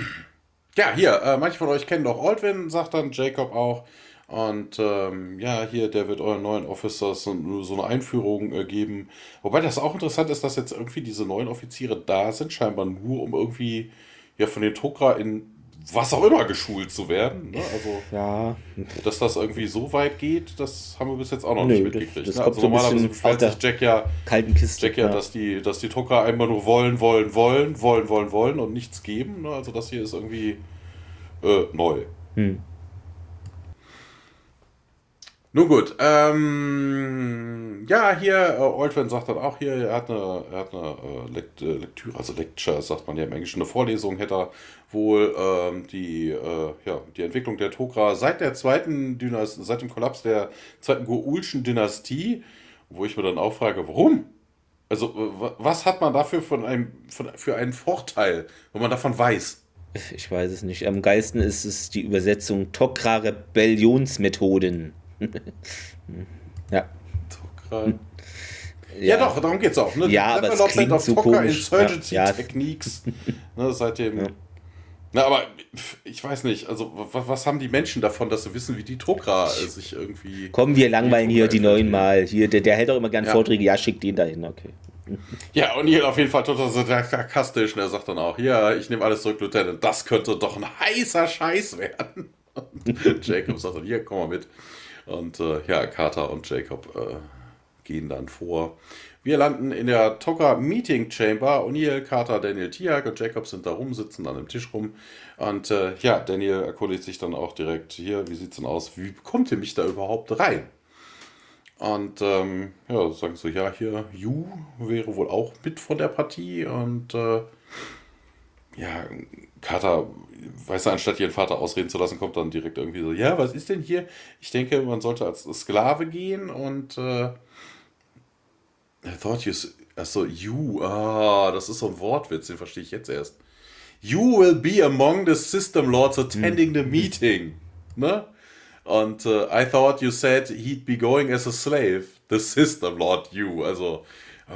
ja, hier, äh, manche von euch kennen doch Aldwin, sagt dann Jacob auch. Und ähm, ja, hier, der wird euren neuen Officers so, so eine Einführung äh, geben. Wobei das auch interessant ist, dass jetzt irgendwie diese neuen Offiziere da sind, scheinbar nur, um irgendwie ja von den Tok'ra in was auch immer geschult zu werden. Ne? Also, ja. dass das irgendwie so weit geht, das haben wir bis jetzt auch noch Nö, nicht mitgekriegt. Das, das ne? also normalerweise beschwert sich Jack ja, kalten Kiste, Jack ja, ja, dass die, dass die Tok'ra einmal nur wollen, wollen, wollen, wollen, wollen, wollen und nichts geben. Ne? Also das hier ist irgendwie äh, neu. Hm. Nun gut, ähm, ja, hier, äh, Oldman sagt dann auch hier, er hat eine, er hat eine äh, Lekt, äh, Lektüre, also Lecture, sagt man ja im Englischen, eine Vorlesung hätte er wohl ähm, die, äh, ja, die Entwicklung der Tok'ra seit der zweiten Dynastie, seit dem Kollaps der zweiten Goulschen Dynastie, wo ich mir dann auch frage, warum? Also, was hat man dafür von einem, von, für einen Vorteil, wenn man davon weiß? Ich weiß es nicht. Am geilsten ist es die Übersetzung Tok'ra-Rebellionsmethoden ja. Hm. Ja, ja, doch, darum geht es auch. Ne? Ja, aber es klingt so komisch. Insurgency ja. Techniques. ne, seitdem. Ja. Na, aber ich weiß nicht, also was, haben die Menschen davon, dass sie wissen, wie die Tok'ra sich irgendwie. Kommen wir langweilen hier die neuen Mal. Hier, der, der hält doch immer gern ja. Vorträge, ja, schickt den dahin, okay. Ja, und hier auf jeden Fall total sarkastisch und er sagt dann auch, ja, ich nehme alles zurück, Lieutenant, das könnte doch ein heißer Scheiß werden. Und Jacob sagt dann, hier, komm mal mit. Und äh, ja, Carter und Jacob äh, gehen dann vor. Wir landen in der Toka Meeting Chamber. O'Neill, Carter, Daniel Tiag und Jacob sind da rum, sitzen an dem Tisch rum. Und äh, ja, Daniel erkundigt sich dann auch direkt hier, wie sieht's denn aus? Wie bekommt ihr mich da überhaupt rein? Und ähm, ja, sagen so, ja, hier, Yu wäre wohl auch mit von der Partie. Und äh, ja, Carter, weißt du, anstatt ihren Vater ausreden zu lassen, kommt dann direkt irgendwie so, ja, was ist denn hier? Ich denke, man sollte als Sklave gehen und äh, I thought you. Achso, you. Ah, das ist so ein Wortwitz, den verstehe ich jetzt erst. You will be among the System Lords attending the meeting. Ne? Und uh, I thought you said he'd be going as a slave. The System Lord you. Also,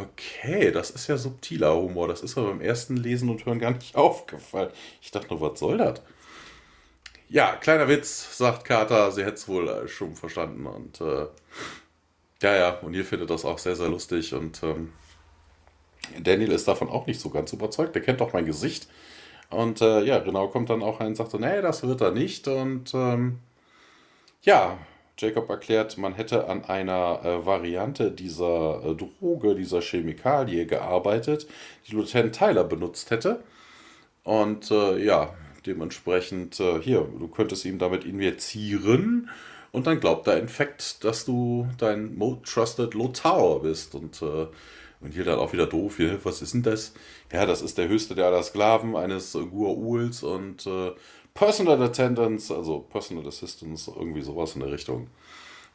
okay, das ist ja subtiler Humor. Das ist aber beim ersten Lesen und Hören gar nicht aufgefallen. Ich dachte nur, was soll das? Ja, kleiner Witz, sagt Carter. Sie hätte es wohl äh, schon verstanden. Und äh, ja, ja, und ihr findet das auch sehr, sehr lustig und ähm, Daniel ist davon auch nicht so ganz überzeugt. Der kennt doch mein Gesicht. Und äh, ja, genau, kommt dann auch ein und sagt so, nee, das wird er nicht. Und ähm, ja, Jacob erklärt, man hätte an einer äh, Variante dieser äh, Droge, dieser Chemikalie gearbeitet, die Lieutenant Tyler benutzt hätte. Und äh, ja, dementsprechend, äh, hier, du könntest ihm damit injizieren und dann glaubt der Infekt, dass du dein Most Trusted Lothar bist. Und, äh, und hier dann auch wieder doof. Hier, was ist denn das? Ja, das ist der höchste der aller Sklaven eines Guauls und äh, Personal Attendance, also Personal Assistance, irgendwie sowas in der Richtung.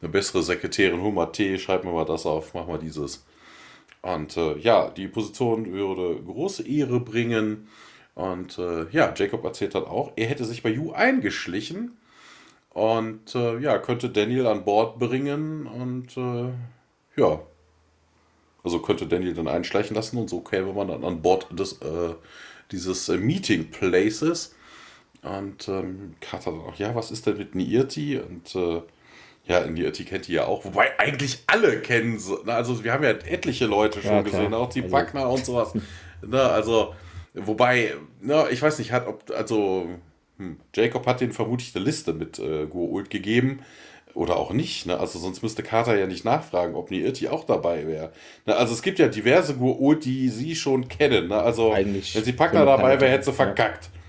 Eine bessere Sekretärin, Hummer T, schreib mir mal das auf, mach mal dieses. Und äh, ja, die Position würde große Ehre bringen. Und äh, ja, Jacob erzählt dann auch, er hätte sich bei Yu eingeschlichen und äh, ja, könnte Daniel an Bord bringen und äh, ja. Also könnte Daniel dann einschleichen lassen und so käme man dann an Bord des, äh, dieses äh, Meeting Places. Und ähm, Carter dann auch, ja, was ist denn mit Niirti? Und äh, ja, Niirti kennt die ja auch. Wobei eigentlich alle kennen sie. Ne? Also wir haben ja etliche Leute schon ja, gesehen, auch die Wagner also. und sowas. ne, also, wobei, ne, ich weiß nicht, hat, ob, also hm. Jacob hat den vermutlich eine Liste mit äh, Gua'uld gegeben. Oder auch nicht, ne? Also sonst müsste Carter ja nicht nachfragen, ob Niirti auch dabei wäre. Ne? Also es gibt ja diverse Gua'uld, die sie schon kennen. Ne? Also Eigentlich wenn sie Packner dabei wäre, hätte sie verkackt. Ja.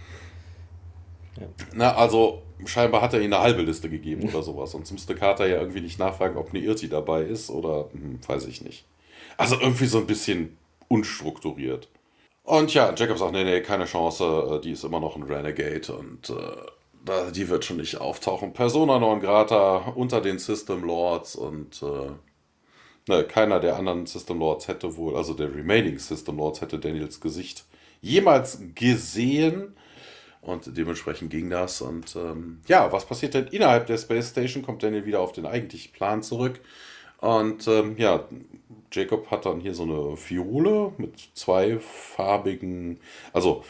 Na, also scheinbar hat er ihnen eine halbe Liste gegeben oder sowas. Sonst müsste Carter ja irgendwie nicht nachfragen, ob Niirti dabei ist oder hm, weiß ich nicht. Also irgendwie so ein bisschen unstrukturiert. Und ja, Jacob sagt, nee, nee, keine Chance, äh, die ist immer noch ein Renegade und äh, die wird schon nicht auftauchen. Persona non grata unter den System Lords und äh, ne, keiner der anderen System Lords hätte wohl, also der Remaining System Lords hätte Daniels Gesicht jemals gesehen. Und dementsprechend ging das. Und ähm, ja, was passiert denn innerhalb der Space Station? Kommt Daniel wieder auf den eigentlichen Plan zurück. Und ähm, ja, Jacob hat dann hier so eine Fiole mit zwei farbigen, also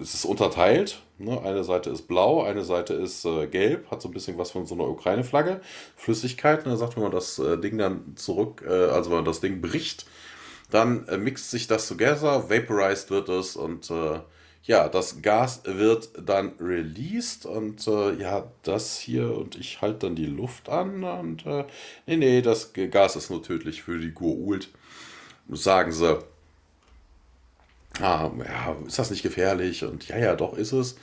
es ist unterteilt. Ne? Eine Seite ist blau, eine Seite ist äh, gelb, hat so ein bisschen was von so einer Ukraine-Flagge, Flüssigkeit. Und er sagt, wenn man das äh, Ding dann zurück, äh, also wenn man das Ding bricht, dann äh, mixt sich das together, vaporized wird es und äh, ja, das Gas wird dann released und äh, ja, das hier und ich halte dann die Luft an und äh, nee, nee, das Gas ist nur tödlich für die Gurult. Sagen sie, ah, ja, ist das nicht gefährlich? Und ja, ja, doch ist es.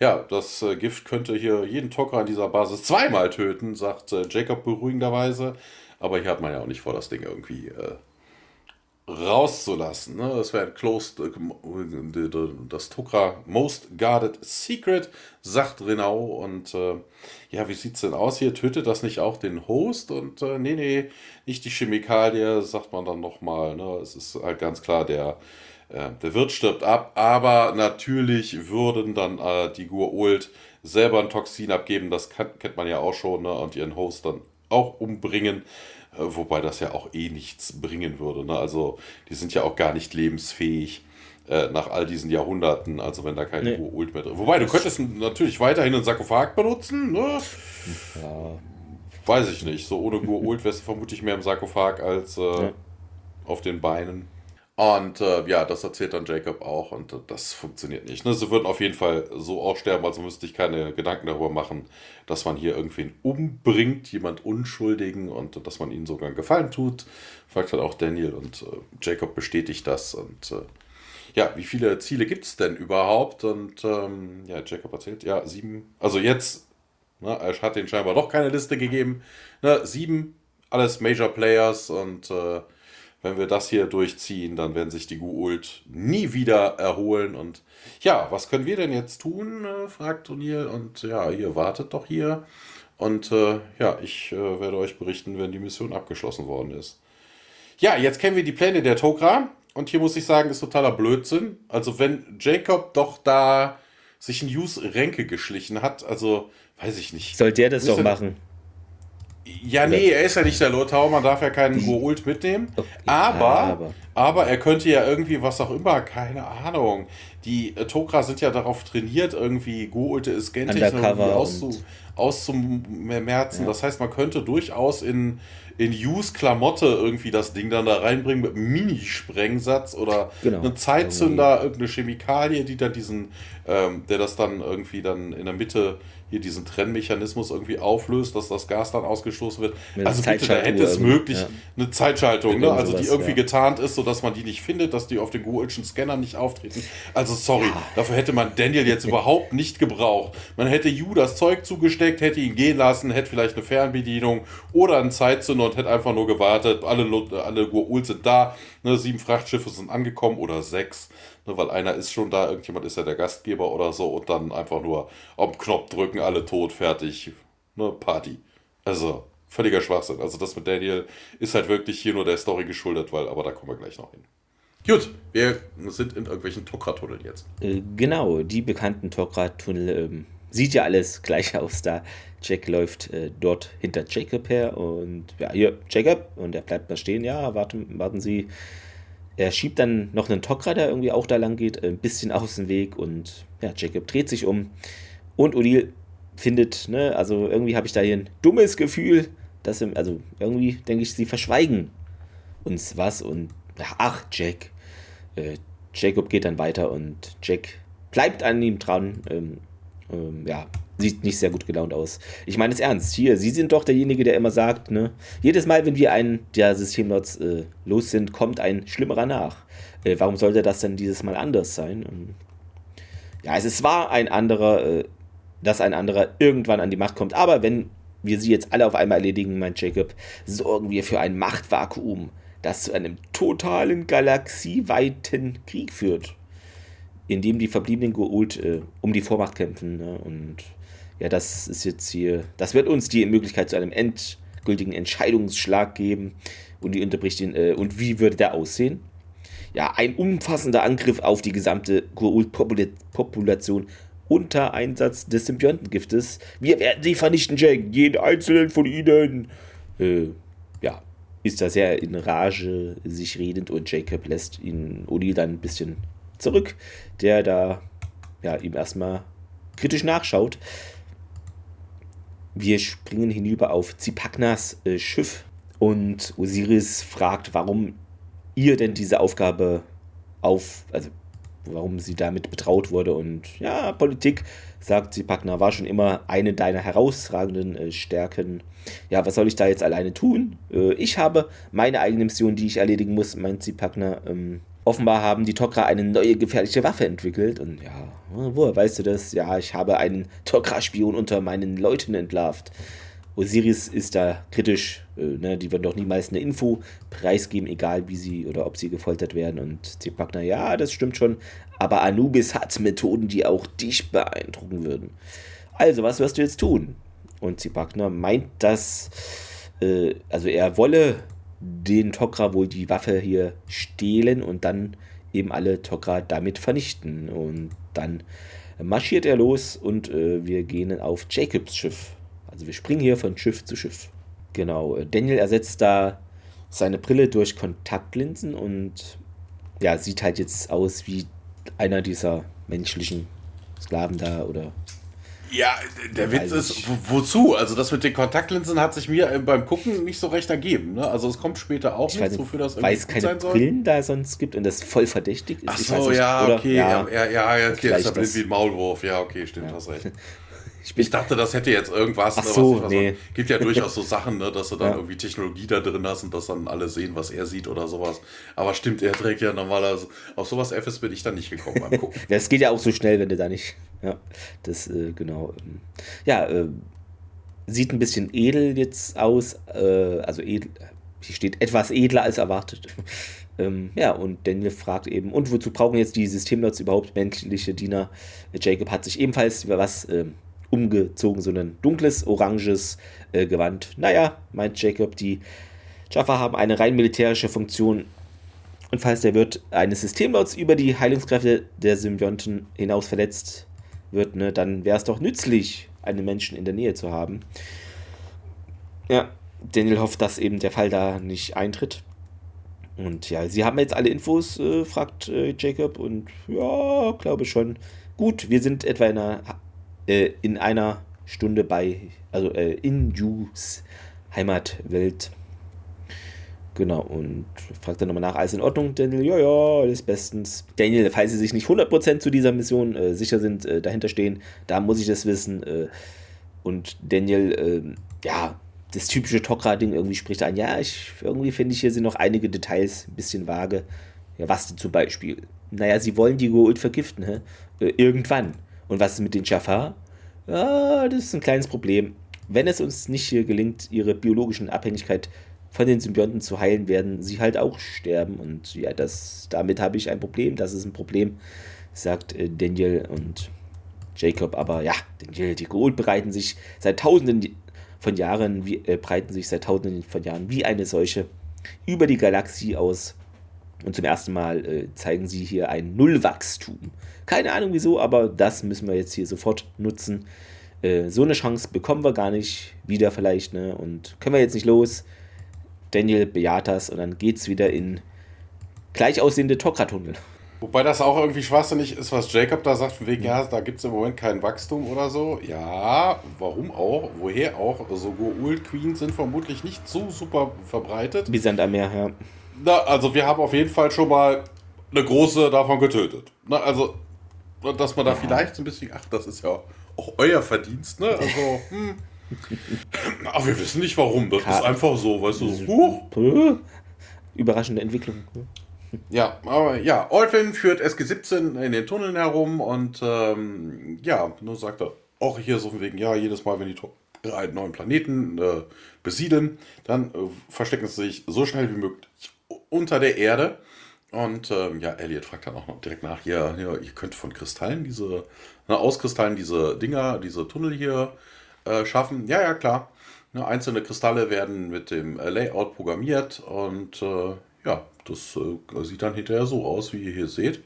Ja, das äh, Gift könnte hier jeden Tocker an dieser Basis zweimal töten, sagt äh, Jacob beruhigenderweise. Aber hier hat man ja auch nicht vor, das Ding irgendwie äh, rauszulassen. Ne? Das wäre ein Closed, äh, das Tokra Most Guarded Secret, sagt Renau. Und äh, ja, wie sieht es denn aus hier? Tötet das nicht auch den Host? Und äh, nee, nee, nicht die Chemikalie, sagt man dann nochmal. Ne? Es ist halt ganz klar, der, äh, der Wirt stirbt ab. Aber natürlich würden dann äh, die Gua'uld selber ein Toxin abgeben. Das kann, kennt man ja auch schon. Ne? Und ihren Host dann auch umbringen. Äh, wobei das ja auch eh nichts bringen würde. Ne? Also die sind ja auch gar nicht lebensfähig. Äh, nach all diesen Jahrhunderten, also wenn da kein nee. Ult mehr drin Wobei, du könntest natürlich weiterhin einen Sarkophag benutzen, ne? Ja. Weiß ich nicht. So ohne Ult wärst du vermutlich mehr im Sarkophag als äh, ja. auf den Beinen. Und äh, ja, das erzählt dann Jacob auch und äh, das funktioniert nicht. Ne? Sie würden auf jeden Fall so auch sterben, also müsste ich keine Gedanken darüber machen, dass man hier irgendwen umbringt, jemand Unschuldigen und dass man ihnen sogar einen Gefallen tut. Fragt halt auch Daniel und äh, Jacob bestätigt das und äh, ja, wie viele Ziele gibt es denn überhaupt? Und ähm, ja, Jacob erzählt, ja, sieben, also jetzt, ne, er hat den scheinbar doch keine Liste gegeben, ne, sieben, alles Major Players und äh, wenn wir das hier durchziehen, dann werden sich die Guult nie wieder erholen. Und ja, was können wir denn jetzt tun? Äh, fragt O'Neill. Und ja, ihr wartet doch hier. Und äh, ja, ich äh, werde euch berichten, wenn die Mission abgeschlossen worden ist. Ja, jetzt kennen wir die Pläne der Tokra. Und hier muss ich sagen, ist totaler Blödsinn. Also, wenn Jacob doch da sich in Hughes Ränke geschlichen hat, also weiß ich nicht. Soll der das doch machen? Ja, nee, er ist ja nicht der Lothar, man darf ja keinen Goult mitnehmen. Okay, aber, aber, aber. er könnte ja irgendwie, was auch immer, keine Ahnung. Die Tokra sind ja darauf trainiert, irgendwie Goult ist Gentechnologie auszu, auszumerzen. Ja. Das heißt, man könnte durchaus in, in Use Klamotte irgendwie das Ding dann da reinbringen mit einem Mini-Sprengsatz oder genau. einen Zeitzünder, irgendeine Chemikalie, die dann diesen, ähm, der das dann irgendwie dann in der Mitte hier diesen Trennmechanismus irgendwie auflöst, dass das Gas dann ausgestoßen wird. Mit also bitte, da hätte es möglich ja. eine Zeitschaltung, ne? also sowas, die irgendwie ja. getarnt ist, sodass man die nicht findet, dass die auf den Google'schen Scannern nicht auftreten. Also sorry, ja. dafür hätte man Daniel jetzt überhaupt nicht gebraucht. Man hätte Yu das Zeug zugesteckt, hätte ihn gehen lassen, hätte vielleicht eine Fernbedienung oder einen Zeitzünder und hätte einfach nur gewartet, alle, alle Goa'uld sind da, ne? sieben Frachtschiffe sind angekommen oder sechs. Ne, weil einer ist schon da, irgendjemand ist ja der Gastgeber oder so und dann einfach nur den Knopf drücken, alle tot, fertig, ne, Party. Also, völliger Schwachsinn. Also das mit Daniel ist halt wirklich hier nur der Story geschuldet, weil, aber da kommen wir gleich noch hin. Gut, wir sind in irgendwelchen Tokra-Tunneln jetzt. Äh, genau, die bekannten Tokra-Tunnel ähm, sieht ja alles gleich aus da. Jack läuft äh, dort hinter Jacob her und ja, hier, Jacob, und er bleibt da stehen. Ja, warten, warten Sie, er schiebt dann noch einen Tokra, der irgendwie auch da lang geht, ein bisschen aus dem Weg und ja, Jacob dreht sich um und Odile findet, ne, also irgendwie habe ich da hier ein dummes Gefühl, dass, sie, also irgendwie denke ich, sie verschweigen uns was und ach, Jack. Äh, Jacob geht dann weiter und Jack bleibt an ihm dran. Ähm, ähm, ja, sieht nicht sehr gut gelaunt aus. Ich meine es ernst. Hier, Sie sind doch derjenige, der immer sagt, ne? Jedes Mal, wenn wir einen der Systemnots äh, los sind, kommt ein Schlimmerer nach. Äh, warum sollte das denn dieses Mal anders sein? Ähm, ja, es ist zwar ein anderer, äh, dass ein anderer irgendwann an die Macht kommt, aber wenn wir sie jetzt alle auf einmal erledigen, meint Jacob, sorgen wir für ein Machtvakuum, das zu einem totalen galaxieweiten Krieg führt in dem die verbliebenen Goult äh, um die Vormacht kämpfen. Ne? Und ja, das ist jetzt hier, das wird uns die Möglichkeit zu einem endgültigen Entscheidungsschlag geben. Und die unterbricht ihn, äh, und wie würde der aussehen? Ja, ein umfassender Angriff auf die gesamte Goa'uld-Population unter Einsatz des Symbiontengiftes. Wir werden sie vernichten, Jack, jeden einzelnen von ihnen. Äh, ja, ist da sehr in Rage sich redend und Jacob lässt ihn O'Neill dann ein bisschen zurück, der da ja, ihm erstmal kritisch nachschaut. Wir springen hinüber auf Zipaknas äh, Schiff und Osiris fragt, warum ihr denn diese Aufgabe auf, also warum sie damit betraut wurde. Und ja, Politik, sagt Zipakna, war schon immer eine deiner herausragenden äh, Stärken. Ja, was soll ich da jetzt alleine tun? Äh, ich habe meine eigene Mission, die ich erledigen muss, meint Zipakna. Ähm, Offenbar haben die Tok'ra eine neue gefährliche Waffe entwickelt und ja, woher weißt du das? Ja, ich habe einen Tok'ra-Spion unter meinen Leuten entlarvt. Osiris ist da kritisch, äh, ne, die würden doch niemals eine Info preisgeben, egal wie sie oder ob sie gefoltert werden. Und Zepagna, ja, das stimmt schon, aber Anubis hat Methoden, die auch dich beeindrucken würden. Also, was wirst du jetzt tun? Und Zepagna meint, dass, äh, also er wolle den Tok'ra wohl die Waffe hier stehlen und dann eben alle Tok'ra damit vernichten. Und dann marschiert er los und äh, wir gehen auf Jacobs Schiff. Also wir springen hier von Schiff zu Schiff. Genau, Daniel ersetzt da seine Brille durch Kontaktlinsen und ja, sieht halt jetzt aus wie einer dieser menschlichen Sklaven da oder. Ja, der Witz ist, wo, wozu? Also das mit den Kontaktlinsen hat sich mir beim Gucken nicht so recht ergeben. Ne? Also es kommt später auch ich nicht, weiß, wofür das weil es keine Brillen da sonst gibt und das voll verdächtig ist. Ach so, weiß nicht, ja, oder? okay. Ja, ja, ja, ja okay, das ist ja blind wie ein Maulwurf. Ja, okay, stimmt, hast recht. Ich, Ich dachte, das hätte jetzt irgendwas. Ach ne, so, was, was nee. man, gibt ja durchaus so Sachen, ne, dass du dann Ja. irgendwie Technologie da drin hast und dass dann alle sehen, was er sieht oder sowas. Aber stimmt, er trägt ja normalerweise. Auf sowas FS bin ich dann nicht gekommen beim Gucken. das geht ja auch so schnell, wenn du da nicht. Ja, das, äh, genau. ähm, Ja, äh, sieht ein bisschen edel jetzt aus. Äh, also edel. Hier steht etwas edler als erwartet. Ähm, ja, und Daniel fragt eben, und wozu brauchen jetzt die Systemlots überhaupt menschliche Diener? Äh, Jacob hat sich ebenfalls über was ähm, umgezogen, so ein dunkles, oranges äh, Gewand. Naja, meint Jacob, die Jaffa haben eine rein militärische Funktion und falls der Wirt eines Systemlots über die Heilungskräfte der Symbionten hinaus verletzt wird, ne, dann wäre es doch nützlich, einen Menschen in der Nähe zu haben. Ja, Daniel hofft, dass eben der Fall da nicht eintritt. Und ja, sie haben jetzt alle Infos, äh, fragt äh, Jacob. Und ja, glaube schon. Gut, wir sind etwa in einer, äh, in einer Stunde bei, also äh, in Jus Heimatwelt. Genau, und fragt dann nochmal nach, alles in Ordnung, Daniel? Ja, ja, alles bestens. Daniel, falls Sie sich nicht 100% zu dieser Mission äh, sicher sind, äh, dahinter stehen, da muss ich das wissen. Äh, und Daniel, ähm, ja, das typische Tokra-Ding irgendwie spricht an, ja, ich, irgendwie finde ich hier sind noch einige Details ein bisschen vage. Ja, was denn zum Beispiel? Naja, sie wollen die Gould vergiften, hä? Äh, irgendwann. Und was ist mit den Jafar? Ja, das ist ein kleines Problem. Wenn es uns nicht hier gelingt, ihre biologischen Abhängigkeit von den Symbionten zu heilen, werden sie halt auch sterben. Und ja, das, damit habe ich ein Problem. Das ist ein Problem, sagt äh, Daniel und Jacob. Aber ja, Daniel, die Gold bereiten sich seit tausenden von Jahren, wie, äh, breiten sich seit tausenden von Jahren wie eine Seuche über die Galaxie aus. Und zum ersten Mal äh, zeigen sie hier ein Nullwachstum. Keine Ahnung wieso, aber das müssen wir jetzt hier sofort nutzen. Äh, so eine Chance bekommen wir gar nicht wieder vielleicht, ne? Und können wir jetzt nicht los. Daniel bejaht das und dann geht's wieder in gleich aussehende Tokra-Tunnel. Wobei das auch irgendwie schwachsinnig ist, was Jacob da sagt, von wegen, ja, da gibt es im Moment kein Wachstum oder so. Ja, warum auch? Woher auch? So Goa'uld Queens sind vermutlich nicht so super verbreitet. Wie Sand am Meer, ja. Na, also wir haben auf jeden Fall schon mal eine große davon getötet. Na, also, dass man da vielleicht so ein bisschen, ach, das ist ja auch euer Verdienst, ne? Also, hm. Aber wir wissen nicht warum. Das Ka- ist einfach so, weißt du. Huch. Puh. Überraschende Entwicklung. ne? Ja, aber ja, Olfin führt SG-17 in den Tunneln herum und ähm, ja, nur sagt er auch hier so von wegen, ja, jedes Mal, wenn die einen neuen Planeten äh, besiedeln, dann äh, verstecken sie sich so schnell wie möglich unter der Erde. Und ähm, ja, Elliot fragt dann auch noch direkt nach, ja, ja ihr könnt von Kristallen diese, ne, aus Kristallen diese Dinger, diese Tunnel hier äh, schaffen. Ja, ja, klar. Ne, einzelne Kristalle werden mit dem äh, Layout programmiert und äh, ja, das äh, sieht dann hinterher so aus, wie ihr hier seht.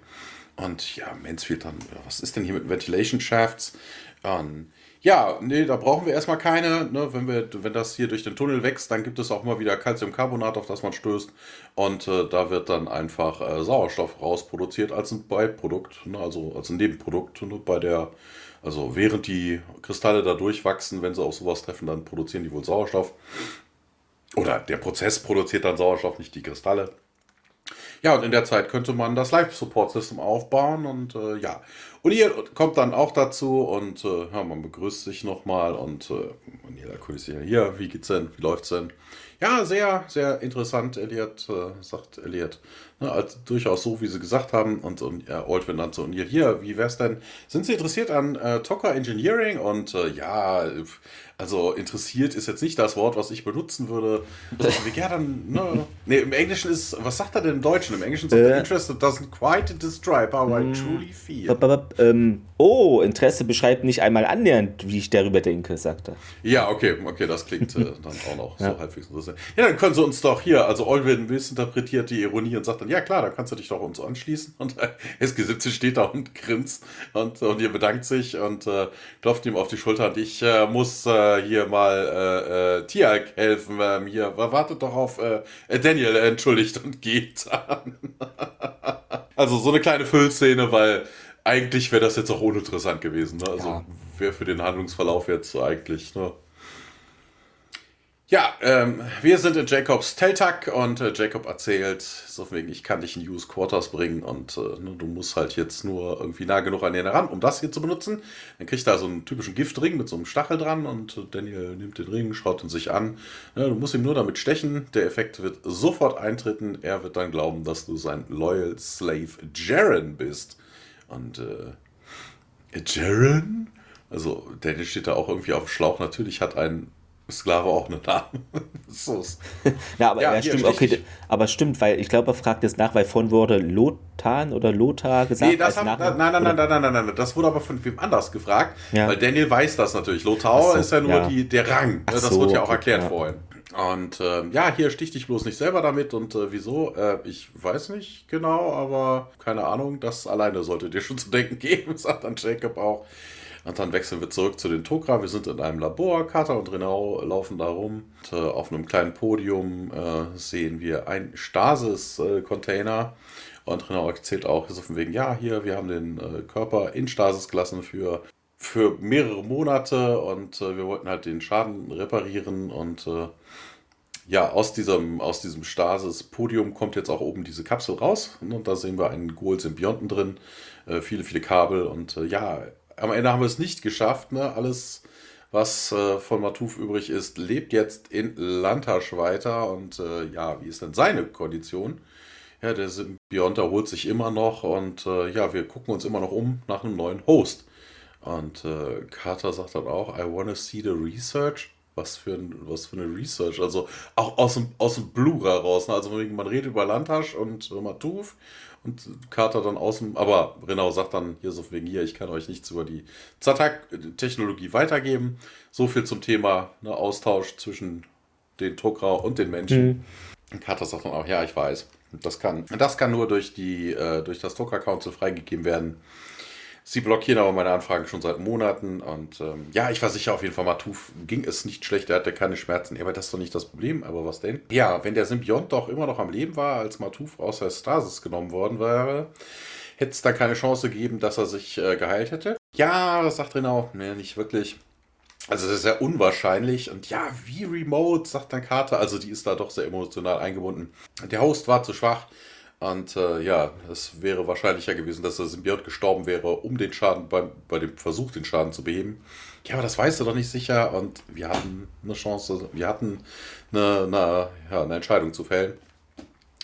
Und ja, Mansfield dann, was ist denn hier mit Ventilation Shafts? Ähm, ja, nee, da brauchen wir erstmal keine. Ne? Wenn, wir, wenn das hier durch den Tunnel wächst, dann gibt es auch mal wieder Calciumcarbonat, auf das man stößt. Und äh, da wird dann einfach äh, Sauerstoff rausproduziert als ein Beiprodukt, ne? also als ein Nebenprodukt. Ne? Bei der, also während die Kristalle da durchwachsen, wenn sie auf sowas treffen, dann produzieren die wohl Sauerstoff. Oder der Prozess produziert dann Sauerstoff, nicht die Kristalle. Ja, und in der Zeit könnte man das Live-Support-System aufbauen und äh, ja. Ihr kommt dann auch dazu und äh, ja, man begrüßt sich nochmal und äh, Manila grüßt sich hier, wie geht's denn, wie läuft's denn? Ja, sehr, sehr interessant, Elliot, äh, sagt Elliot. Ne, als, durchaus so, wie sie gesagt haben. Und, und ja, Oldwin dann so, und ihr hier, wie wär's denn? Sind Sie interessiert an äh, Tocker Engineering? Und äh, ja, also interessiert ist jetzt nicht das Wort, was ich benutzen würde. Wie ja, dann, ne? Nee, im Englischen ist, was sagt er denn im Deutschen? Im Englischen sagt er, Äh. interested doesn't quite describe how I truly feel. Ähm, oh, Interesse beschreibt nicht einmal annähernd, wie ich darüber denke, sagt er. Ja, okay, okay, das klingt äh, dann auch noch so halbwegs interessant. Ja, dann können sie uns doch hier, also Olwin missinterpretiert die Ironie und sagt dann, ja klar, da kannst du dich doch uns anschließen. Und äh, SG17 steht da und grinst und, und ihr bedankt sich und äh, klopft ihm auf die Schulter und ich äh, muss äh, hier mal äh, äh, Tialk helfen. Ähm, hier, wartet doch auf äh, Daniel, entschuldigt und geht. Also so eine kleine Füllszene, weil eigentlich wäre das jetzt auch uninteressant gewesen. Ne? Also Ja. wäre für den Handlungsverlauf jetzt eigentlich. Ne? Ja, ähm, wir sind in Jacobs Teltag und äh, Jacob erzählt, so wegen, ich kann dich in Use Quarters bringen und äh, ne, du musst halt jetzt nur irgendwie nah genug an den ran, um das hier zu benutzen. Dann kriegt er so einen typischen Giftring mit so einem Stachel dran und äh, Daniel nimmt den Ring, schaut ihn sich an. Ja, du musst ihm nur damit stechen, der Effekt wird sofort eintreten. Er wird dann glauben, dass du sein Loyal Slave Jaren bist. Und äh, Jaren? Also, Daniel steht da auch irgendwie auf dem Schlauch. Natürlich hat ein Sklave auch einen Namen. so ist. Ja, aber Ja, ja, stimmt, okay, richtig. aber stimmt, weil ich glaube, er fragt jetzt nach, weil vorhin wurde Lothar oder Lothar gesagt. Nee, das haben, nein, nein, nein, nein, nein, nein, nein, das wurde aber von wem anders gefragt, Ja. weil Daniel weiß das natürlich. Lothar so, ist ja nur ja. Die, der Rang. Ach das so, wurde ja auch okay, erklärt vorhin. Und ähm, ja, hier stich dich bloß nicht selber damit und äh, wieso? Äh, ich weiß nicht genau, aber keine Ahnung, das alleine sollte dir schon zu denken geben, sagt dann Jacob auch. Und dann wechseln wir zurück zu den Tok'ra. Wir sind in einem Labor. Carter und Renau laufen da rum. Und, äh, auf einem kleinen Podium äh, sehen wir einen Stasis-Container. Und Renau erzählt auch so von wegen, ja, hier, wir haben den äh, Körper in Stasis gelassen für, für mehrere Monate und äh, wir wollten halt den Schaden reparieren und äh, ja, aus diesem, aus diesem Stasis-Podium kommt jetzt auch oben diese Kapsel raus. Und da sehen wir einen Goal-Symbionten drin, äh, viele, viele Kabel. Und äh, ja, am Ende haben wir es nicht geschafft. Ne? Alles, was äh, von Matuf übrig ist, lebt jetzt in Lantasch weiter. Und äh, ja, wie ist denn seine Kondition? Ja, der Symbiont erholt sich immer noch. Und äh, ja, wir gucken uns immer noch um nach einem neuen Host. Und äh, Carter sagt dann auch, I wanna see the research. Was für, ein, was für eine Research. Also auch aus dem, aus dem Blue raus. Ne? Also man redet über Lantasch und äh, Matuf und Carter dann aus dem. Aber Renau sagt dann hier so wegen hier, ich kann euch nichts über die Zatak-Technologie weitergeben. So viel zum Thema ne, Austausch zwischen den Tok'ra und den Menschen. Und Carter sagt dann auch, ja, ich weiß. Das kann, das kann nur durch, die, äh, durch das Tok'ra Council freigegeben werden. Sie blockieren aber meine Anfragen schon seit Monaten und ähm, ja, ich war sicher auf jeden Fall, Matuf ging es nicht schlecht, er hatte keine Schmerzen. Aber das ist doch nicht das Problem, aber was denn? Ja, wenn der Symbiont doch immer noch am Leben war, als Matuf aus der Stasis genommen worden wäre, hätte es da keine Chance gegeben, dass er sich äh, geheilt hätte? Ja, das sagt Renau, nee, nicht wirklich. Also das ist sehr unwahrscheinlich und ja, wie remote, sagt dann Carter, also die ist da doch sehr emotional eingebunden. Der Host war zu schwach und äh, ja, es wäre wahrscheinlicher gewesen, dass der Symbiont gestorben wäre, um den Schaden, bei, bei dem Versuch, den Schaden zu beheben. Ja, aber das weißt du doch nicht sicher und wir hatten eine Chance, wir hatten eine, eine, ja, eine Entscheidung zu fällen.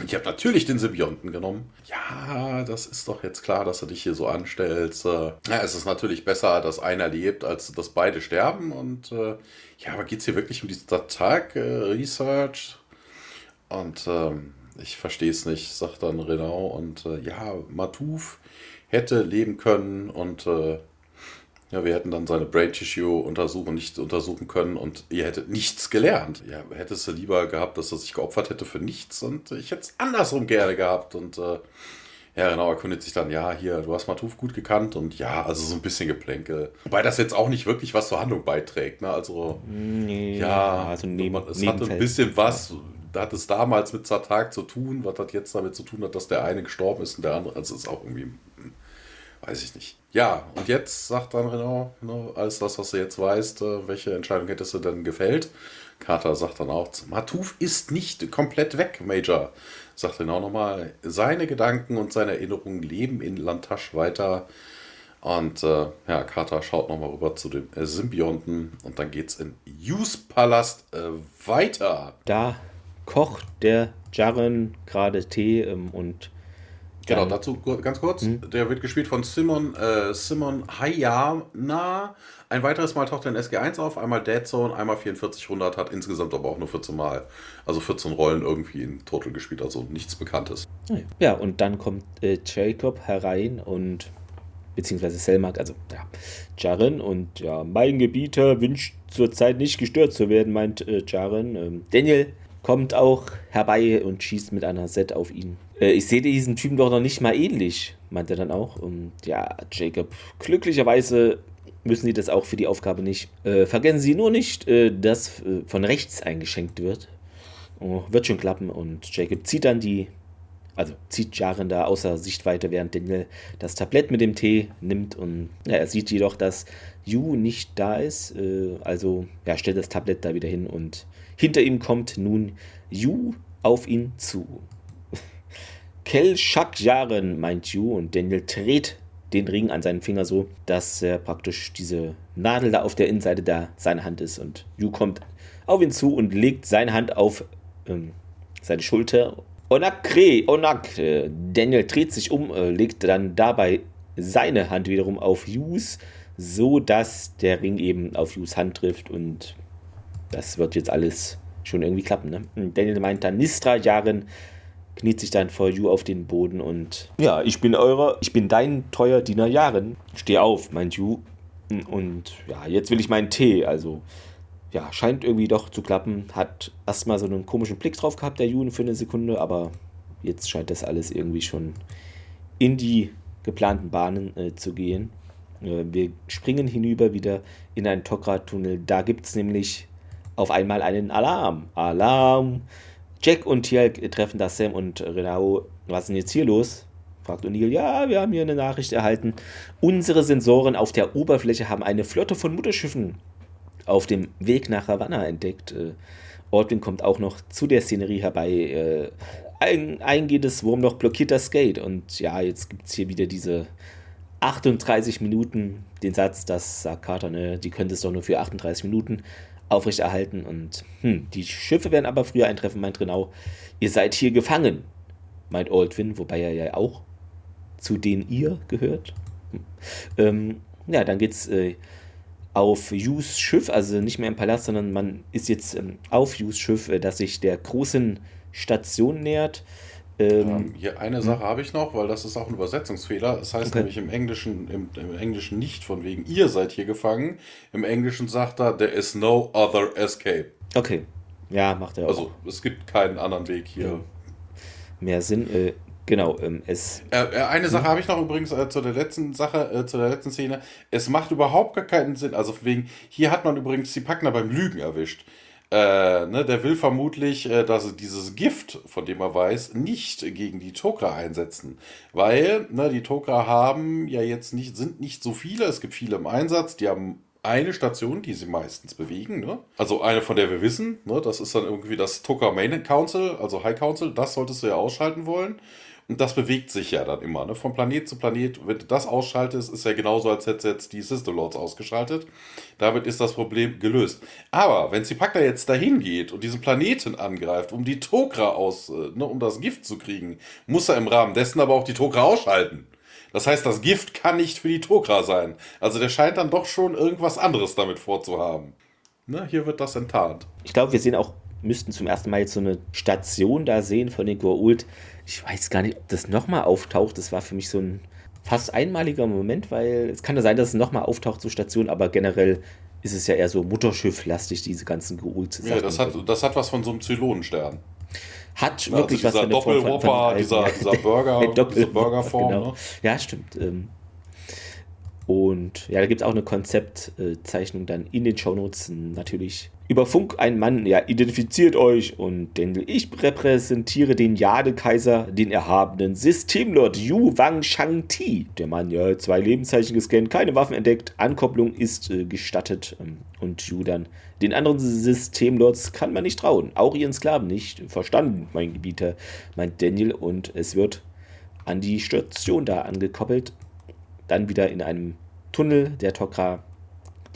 Ich habe natürlich den Symbionten genommen. Ja, das ist doch jetzt klar, dass du dich hier so anstellst. Äh, Ja, es ist natürlich besser, dass einer lebt, als dass beide sterben. Und äh, ja, aber geht es hier wirklich um diese Tag-Research? Und ähm, ich verstehe es nicht, sagt dann Renau. Und äh, ja, Matuf hätte leben können und äh, ja, wir hätten dann seine Brain Tissue untersuchen, nicht untersuchen können und ihr hättet nichts gelernt. Ja, hättest du lieber gehabt, dass er sich geopfert hätte für nichts und ich hätte es andersrum gerne gehabt. Und äh, ja, genau, erkundigt sich dann, ja, hier, du hast Matuf gut gekannt und ja, also so ein bisschen Geplänkel. Wobei das jetzt auch nicht wirklich was zur Handlung beiträgt, ne? Also, Nee, ja, also neben, man- es hatte ein bisschen was, hat es damals mit Zatak zu tun, was das jetzt damit zu tun hat, dass der eine gestorben ist und der andere, also ist auch irgendwie, hm, weiß ich nicht. Ja, und jetzt sagt dann Renault, ne, alles das, was du jetzt weißt, äh, welche Entscheidung hättest du denn gefällt? Carter sagt dann auch, Matuf ist nicht komplett weg, Major. Sagt Renault nochmal, seine Gedanken und seine Erinnerungen leben in Lantasch weiter. Und äh, ja, Carter schaut nochmal rüber zu dem äh, Symbionten und dann geht's in Use Palast äh, weiter. Da kocht der Jaren gerade Tee ähm, und Genau, dann- dazu ganz kurz. Hm? Der wird gespielt von Simon, äh, Simon Hayana. Ein weiteres Mal taucht er in SG1 auf, einmal Dead Zone, einmal 4400, hat insgesamt aber auch nur 14 Mal, also 14 Rollen irgendwie in Total gespielt, also nichts Bekanntes. Ja, und dann kommt äh, Jacob herein und beziehungsweise Selmak, also ja, Jaren und ja, mein Gebieter wünscht zurzeit nicht gestört zu werden, meint äh, Jaren. Ähm, Daniel kommt auch herbei und schießt mit einer Set auf ihn. Äh, ich sehe diesen Typen doch noch nicht mal ähnlich, meint er dann auch. Und ja, Jacob, glücklicherweise müssen sie das auch für die Aufgabe nicht. Äh, vergessen Sie nur nicht, äh, dass äh, von rechts eingeschenkt wird. Oh, wird schon klappen und Jacob zieht dann die also zieht Jaren da außer Sichtweite, während Daniel das Tablett mit dem Tee nimmt und ja, er sieht jedoch, dass Yu nicht da ist, äh, also ja, stellt das Tablett da wieder hin und hinter ihm kommt nun Yu auf ihn zu. Kel Shak Jaren, meint Yu und Daniel dreht den Ring an seinen Finger so, dass er praktisch diese Nadel da auf der Innenseite da seiner Hand ist. Und Yu kommt auf ihn zu und legt seine Hand auf ähm, seine Schulter. Onakre, Onak, Daniel dreht sich um, äh, legt dann dabei seine Hand wiederum auf Hughes, so dass der Ring eben auf Hughes Hand trifft und das wird jetzt alles schon irgendwie klappen. Ne? Daniel meint dann, Nistra Jaren kniet sich dann vor Yu auf den Boden und ja, ich bin eurer, ich bin dein treuer Diener Jaren. Steh auf, meint Yu. Und ja, jetzt will ich meinen Tee, also ja, scheint irgendwie doch zu klappen. Hat erstmal so einen komischen Blick drauf gehabt, der Juden, für eine Sekunde, aber jetzt scheint das alles irgendwie schon in die geplanten Bahnen äh, zu gehen. Äh, wir springen hinüber wieder in einen Tokra-Tunnel. Da gibt es nämlich auf einmal einen Alarm. Alarm! Jack und Tielk treffen da Sam und Renao. Was ist denn jetzt hier los? fragt O'Neill. Ja, wir haben hier eine Nachricht erhalten. Unsere Sensoren auf der Oberfläche haben eine Flotte von Mutterschiffen auf dem Weg nach Havanna entdeckt. Äh, Ordwin kommt auch noch zu der Szenerie herbei. Äh, ein eingehendes Wurmloch blockiert das Gate. Und ja, jetzt gibt es hier wieder diese 38 Minuten, den Satz, dass sagt Carter, ne, die könnte es doch nur für 38 Minuten aufrechterhalten. Und hm, die Schiffe werden aber früher eintreffen, meint Renau. Ihr seid hier gefangen, meint Aldwin, wobei er ja auch zu denen ihr gehört. Hm. Ähm, ja, dann geht's äh, auf Hughes Schiff, also nicht mehr im Palast, sondern man ist jetzt ähm, auf Hughes Schiff, äh, das sich der großen Station nähert. Ähm, ähm hier eine Sache habe ich noch, weil das ist auch ein Übersetzungsfehler. Es heißt okay. nämlich im Englischen, im, im, Englischen nicht von wegen, ihr seid hier gefangen. Im Englischen sagt er, there is no other escape. Okay. Ja, macht er auch. Also es gibt keinen anderen Weg hier. Ja. Mehr Sinn. Äh, Genau, ähm, es. Äh, äh eine Sache hm? habe ich noch übrigens äh, zu der letzten Sache, äh, zu der letzten Szene. Es macht überhaupt gar keinen Sinn. Also wegen, hier hat man übrigens die Packner beim Lügen erwischt. Äh, ne, der will vermutlich, äh, dass sie dieses Gift, von dem er weiß, nicht gegen die Tokra einsetzen. Weil, ne, die Tokra haben ja jetzt nicht, sind nicht so viele, es gibt viele im Einsatz, die haben eine Station, die sie meistens bewegen. Ne? Also eine, von der wir wissen, ne? das ist dann irgendwie das Tokra Main Council, also High Council, das solltest du ja ausschalten wollen. Und das bewegt sich ja dann immer, ne? Von Planet zu Planet. Wenn du das ausschaltest, ist ja genauso, als hättest du jetzt die System Lords ausgeschaltet. Damit ist das Problem gelöst. Aber wenn Zipakta jetzt dahin geht und diesen Planeten angreift, um die Tokra aus, äh, ne, um das Gift zu kriegen, muss er im Rahmen dessen aber auch die Tokra ausschalten. Das heißt, das Gift kann nicht für die Tokra sein. Also der scheint dann doch schon irgendwas anderes damit vorzuhaben. Ne, hier wird das enttarnt. Ich glaube, wir sehen auch, müssten zum ersten Mal jetzt so eine Station da sehen von den Goa'uld, ich weiß gar nicht, ob das nochmal auftaucht. Das war für mich so ein fast einmaliger Moment, weil es kann ja sein, dass es nochmal auftaucht zur Station, aber generell ist es ja eher so Mutterschiff-lastig, diese ganzen geholt Ja, das hat, das hat was von so einem Zylonenstern. Hat wirklich also was Form von, von dieser, dieser Burger, diese Burgerform. Genau. Ne? Ja, stimmt. Ähm, und ja, da gibt es auch eine Konzeptzeichnung dann in den Shownotes natürlich über Funk ein Mann, ja, identifiziert euch und denn ich repräsentiere den Jade-Kaiser, den erhabenen Systemlord Yu Wang Shang-Ti. Der Mann, ja, zwei Lebenszeichen gescannt, keine Waffen entdeckt, Ankopplung ist äh, gestattet ähm, und Yu dann. Den anderen Systemlords kann man nicht trauen, auch ihren Sklaven nicht. Verstanden, mein Gebieter, meint Daniel und es wird an die Station da angekoppelt. Dann wieder in einem Tunnel der Tokra.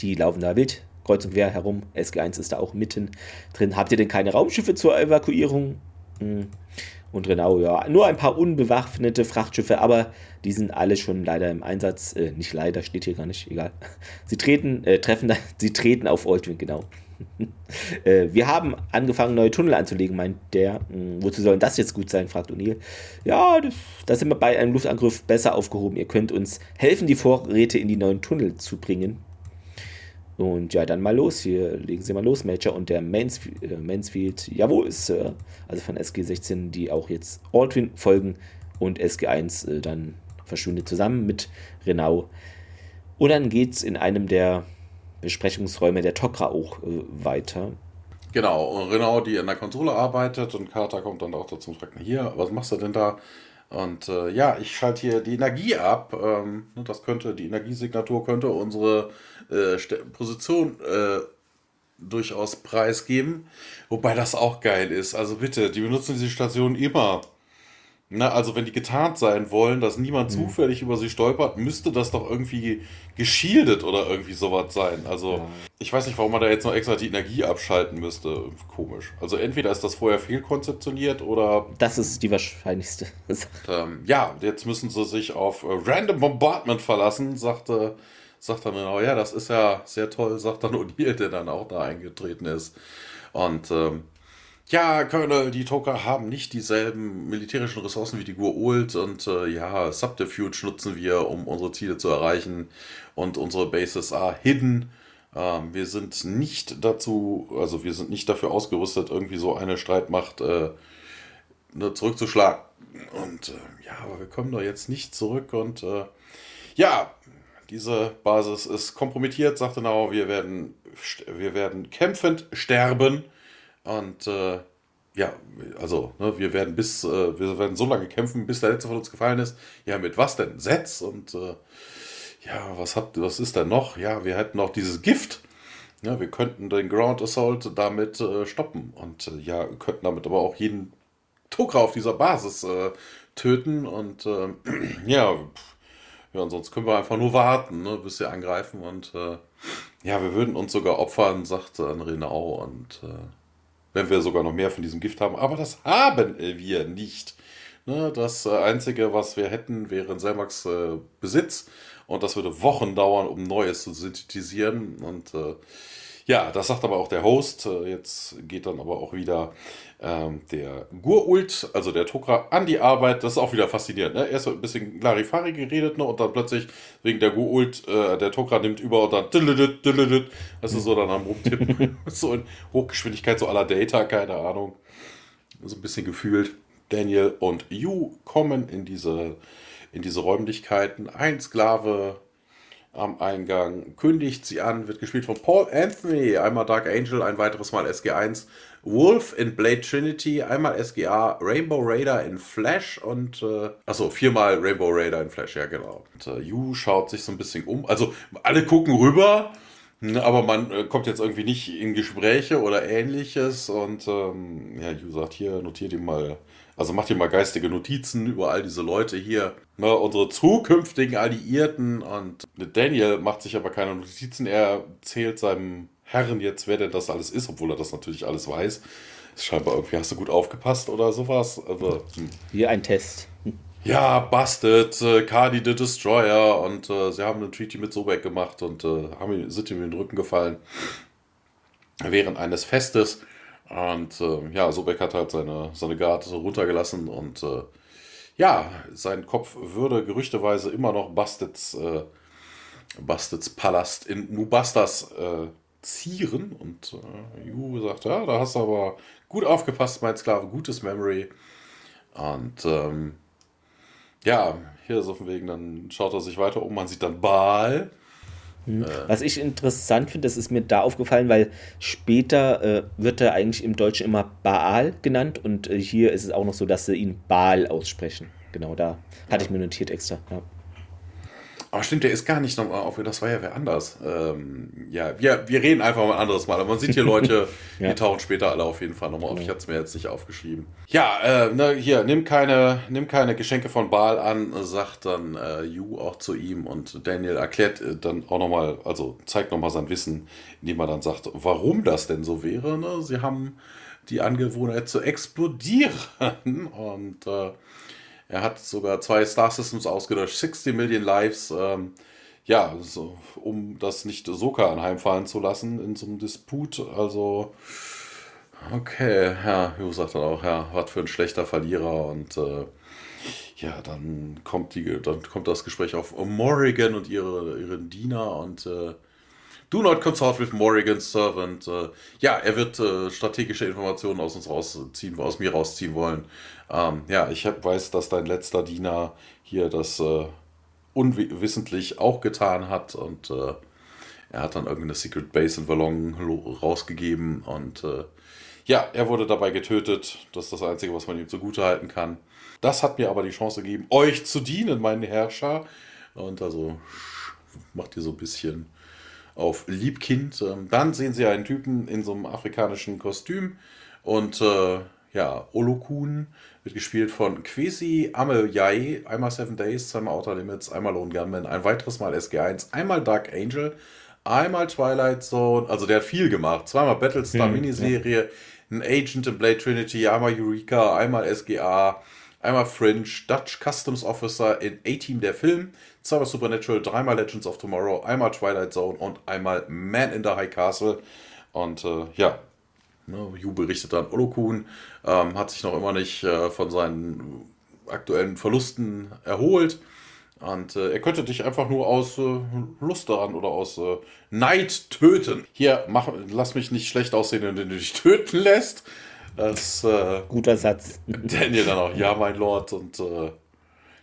Die laufen da wild kreuz und quer herum. SG1 ist da auch mitten drin. Habt ihr denn keine Raumschiffe zur Evakuierung? Hm. Und Renau, ja, nur ein paar unbewaffnete Frachtschiffe, aber die sind alle schon leider im Einsatz. Äh, nicht leider, steht hier gar nicht, egal. Sie treten, äh, treffen, sie treten auf Oldwin, genau. Äh, wir haben angefangen, neue Tunnel anzulegen, meint der. Hm, wozu sollen das jetzt gut sein, fragt O'Neill. Ja, da sind wir bei einem Luftangriff besser aufgehoben. Ihr könnt uns helfen, die Vorräte in die neuen Tunnel zu bringen. Und ja, dann mal los hier. Legen Sie mal los, Major. Und der Mansfield, äh, Mansfield jawohl, Sir. Also von SG16, die auch jetzt Aldrin folgen. Und SG1 äh, dann verschwindet zusammen mit Renau. Und dann geht es in einem der Besprechungsräume der Tokra auch äh, weiter. Genau, und Renault, die an der Konsole arbeitet und Carter kommt dann auch dazu und fragt, hier, was machst du denn da? Und äh, ja, ich schalte hier die Energie ab. Ähm, ne, das könnte, die Energiesignatur könnte unsere äh, Position äh, durchaus preisgeben. Wobei das auch geil ist. Also bitte, die benutzen diese Station immer. Na, also wenn die getarnt sein wollen, dass niemand mhm. zufällig über sie stolpert, müsste das doch irgendwie geschildet oder irgendwie sowas sein. Also ja. ich weiß nicht, warum man da jetzt noch extra die Energie abschalten müsste. Komisch. Also entweder ist das vorher fehlkonzeptioniert oder... Das ist die wahrscheinlichste ähm, ja, jetzt müssen sie sich auf äh, Random Bombardment verlassen, sagte, sagt dann genau, ja, das ist ja sehr toll, sagt dann O'Neill, der dann auch da eingetreten ist. Und ähm, ja, Colonel, die Toker haben nicht dieselben militärischen Ressourcen wie die Gur-Ult und äh, ja, Subterfuge nutzen wir, um unsere Ziele zu erreichen und unsere Bases are hidden. Ähm, wir sind nicht dazu, also wir sind nicht dafür ausgerüstet, irgendwie so eine Streitmacht äh, ne, zurückzuschlagen. Und äh, ja, aber wir kommen doch jetzt nicht zurück und äh, ja, diese Basis ist kompromittiert, sagte Nau, wir werden, wir werden kämpfend sterben. Und äh, ja, also, ne, wir werden bis, äh, wir werden so lange kämpfen, bis der letzte von uns gefallen ist. Ja, mit was denn? Setz und äh, ja, was habt, was ist denn noch? Ja, wir hätten noch dieses Gift. Ja, wir könnten den Ground Assault damit äh, stoppen und äh, ja, könnten damit aber auch jeden Tucker auf dieser Basis äh, töten und äh, ja, ja, und sonst können wir einfach nur warten, ne, bis sie angreifen und ja, wir würden uns sogar opfern, sagte Renau und äh, wenn wir sogar noch mehr von diesem Gift haben. Aber das haben wir nicht. Ne, das äh, Einzige, was wir hätten, wäre ein Selmax äh, Besitz. Und das würde Wochen dauern, um Neues zu synthetisieren. Und äh, ja, das sagt aber auch der Host. Jetzt geht dann aber auch wieder ähm, der Gurult, also der Tokra, an die Arbeit. Das ist auch wieder faszinierend. Ne? Erst ein bisschen Larifari geredet ne? und dann plötzlich wegen der Gurult, äh, der Tokra nimmt über und dann das ist so dann am Rumtippen. so in Hochgeschwindigkeit, so aller Data, keine Ahnung. So ein bisschen gefühlt. Daniel und Yu kommen in diese, in diese Räumlichkeiten. Ein Sklave am Eingang kündigt sie an, wird gespielt von Paul Anthony, einmal Dark Angel, ein weiteres Mal SG1 Wolf in Blade Trinity, einmal SGA, Rainbow Raider in Flash und, äh, achso, viermal Rainbow Raider in Flash, ja genau. Und äh, Yu schaut sich so ein bisschen um. Also alle gucken rüber, ne, aber man äh, kommt jetzt irgendwie nicht in Gespräche oder ähnliches. Und ähm, ja, Yu sagt hier, notiert ihm mal, also macht ihr mal geistige Notizen über all diese Leute hier. Ne, unsere zukünftigen Alliierten. Und Daniel macht sich aber keine Notizen. Er zählt seinem Herren jetzt, wer denn das alles ist, obwohl er das natürlich alles weiß. Scheinbar irgendwie hast du gut aufgepasst oder sowas. Aber, hm. Hier ein Test. Ja, Busted, äh, Cardi the Destroyer und äh, sie haben einen Treaty mit Sobek gemacht und äh, haben, sind ihm in den Rücken gefallen während eines Festes. Und äh, ja, Sobek hat halt seine, seine Guard runtergelassen und äh, ja, sein Kopf würde gerüchteweise immer noch Busteds, äh, Busteds Palast in Mubastas äh, zieren. Und äh, Ju sagt, ja, da hast du aber gut aufgepasst, mein Sklave, gutes Memory. Und ähm, ja, hier ist auf dem Weg, dann schaut er sich weiter um, man sieht dann Baal. Mhm. Äh, Was ich interessant finde, das ist mir da aufgefallen, weil später äh, wird er eigentlich im Deutschen immer Baal genannt und äh, hier ist es auch noch so, dass sie ihn Baal aussprechen. Genau, da hatte ich mir notiert extra. Ja. Aber stimmt, der ist gar nicht nochmal auf, das war ja wer anders. Ähm, ja, wir, wir reden einfach mal ein anderes Mal. Aber man sieht hier Leute, ja. die tauchen später alle auf jeden Fall nochmal auf. Ich hatte es mir jetzt nicht aufgeschrieben. Ja, äh, ne, hier, nimm keine, nimm keine Geschenke von Baal an, sagt dann äh, Yu auch zu ihm und Daniel erklärt äh, dann auch nochmal, also zeigt nochmal sein Wissen, indem er dann sagt, warum das denn so wäre. Ne? Sie haben die Angewohnheit zu explodieren und äh, er hat sogar zwei Star Systems ausgelöscht, 60 Million Lives. Ähm, ja, so, um das nicht Soka anheimfallen zu lassen in so einem Disput. Also, okay, ja, Jo sagt dann auch, ja, was für ein schlechter Verlierer. Und äh, ja, dann kommt, die, dann kommt das Gespräch auf Morrigan und ihre, ihren Diener und äh, Do not consult with Morrigan's servant. Äh, ja, er wird äh, strategische Informationen aus uns rausziehen, aus mir rausziehen wollen. Ähm, ja, ich hab, weiß, dass dein letzter Diener hier das äh, unwissentlich auch getan hat und äh, Er hat dann irgendeine Secret Base in Ballon rausgegeben und äh, ja, er wurde dabei getötet. Das ist das Einzige, was man ihm zugutehalten kann. Das hat mir aber die Chance gegeben, euch zu dienen, meine Herrscher. Und also macht ihr so ein bisschen auf Liebkind. Ähm, dann sehen sie einen Typen in so einem afrikanischen Kostüm und äh, ja, Olokun wird gespielt von Kwesi Amelyai, einmal Seven Days, zweimal Outer Limits, einmal Lone Gunman, ein weiteres Mal SG1, einmal Dark Angel, einmal Twilight Zone, also der hat viel gemacht, zweimal Battlestar hm, Miniserie, ja. ein Agent in Blade Trinity, einmal Eureka, einmal SGA, einmal Fringe, Dutch Customs Officer in A-Team der Film, zweimal Supernatural, dreimal Legends of Tomorrow, einmal Twilight Zone und einmal Man in the High Castle. Und äh, ja, ne, Yu berichtet dann, Olokun ähm, hat sich noch immer nicht äh, von seinen aktuellen Verlusten erholt. Und äh, er könnte dich einfach nur aus äh, Lust daran oder aus äh, Neid töten. Hier, mach, lass mich nicht schlecht aussehen, wenn du dich töten lässt. Das, äh, Guter Satz. Daniel dann auch, ja, mein Lord. Und äh,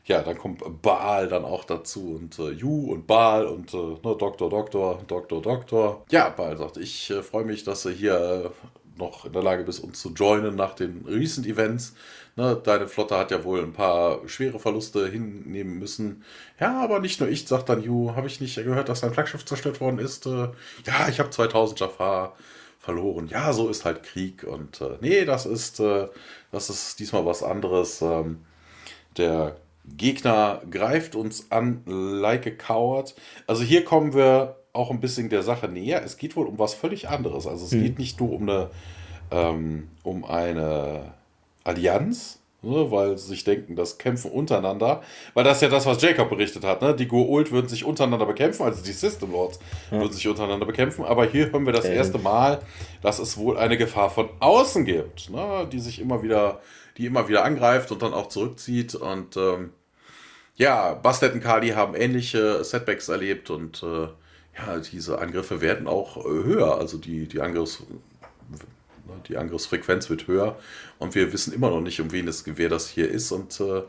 ja, dann kommt Baal dann auch dazu und äh, Ju und Baal und äh, ne, Doktor, Doktor, Doktor, Doktor. Ja, Baal sagt, ich äh, freue mich, dass du hier noch in der Lage bist, uns zu joinen nach den Recent Events. Ne, deine Flotte hat ja wohl ein paar schwere Verluste hinnehmen müssen. Ja, aber nicht nur ich, sagt dann Ju, habe ich nicht gehört, dass dein Flaggschiff zerstört worden ist? Äh, ja, ich habe 2000 Jafar verloren. Ja, so ist halt Krieg und äh, nee, das ist, äh, das ist diesmal was anderes. Ähm, der Gegner greift uns an like a coward. Also hier kommen wir auch ein bisschen der Sache näher. Es geht wohl um was völlig anderes. Also es hm. geht nicht nur um eine, ähm, um eine Allianz, ne, weil sie sich denken, das Kämpfen untereinander, weil das ist ja das, was Jacob berichtet hat, ne? Die Goa'uld würden sich untereinander bekämpfen, also die System Lords ja. würden sich untereinander bekämpfen, aber hier hören wir das okay. erste Mal, dass es wohl eine Gefahr von außen gibt, ne? die sich immer wieder, die immer wieder angreift und dann auch zurückzieht und ähm, ja, Bastet und Kali haben ähnliche Setbacks erlebt und äh, ja, diese Angriffe werden auch äh, höher, also die, die Angriffs Ne, die Angriffsfrequenz wird höher und wir wissen immer noch nicht, um wen es, wer das hier ist. Und äh,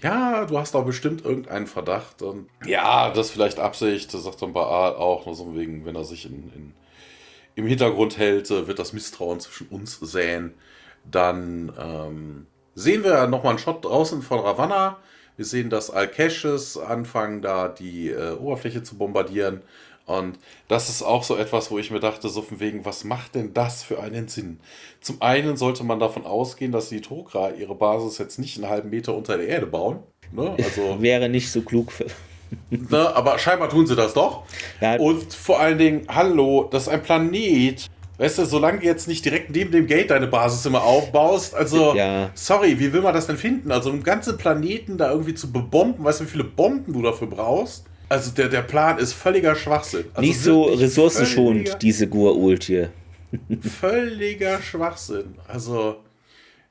ja, du hast auch bestimmt irgendeinen Verdacht. Und ja, das vielleicht Absicht, das sagt dann Baal auch, nur so wegen, wenn er sich in, in, im Hintergrund hält, äh, wird das Misstrauen zwischen uns säen. Dann ähm, sehen wir nochmal einen Shot draußen von Ravanna. Wir sehen, dass Alkeshes anfangen, da die äh, Oberfläche zu bombardieren. Und das ist auch so etwas, wo ich mir dachte, so von wegen, was macht denn das für einen Sinn? Zum einen sollte man davon ausgehen, dass die Tokra ihre Basis jetzt nicht einen halben Meter unter der Erde bauen. Ne? Also, Wäre nicht so klug für. ne, aber scheinbar tun sie das doch. Ja. Und vor allen Dingen, hallo, das ist ein Planet. Weißt du, solange du jetzt nicht direkt neben dem Gate deine Basis immer aufbaust, also, ja. sorry, wie will man das denn finden? Also, einen ganzen Planeten da irgendwie zu bebomben, weißt du, wie viele Bomben du dafür brauchst? Also der, der Plan ist völliger Schwachsinn. Also Nicht so ressourcenschonend, diese Gur-Ult hier. völliger Schwachsinn. Also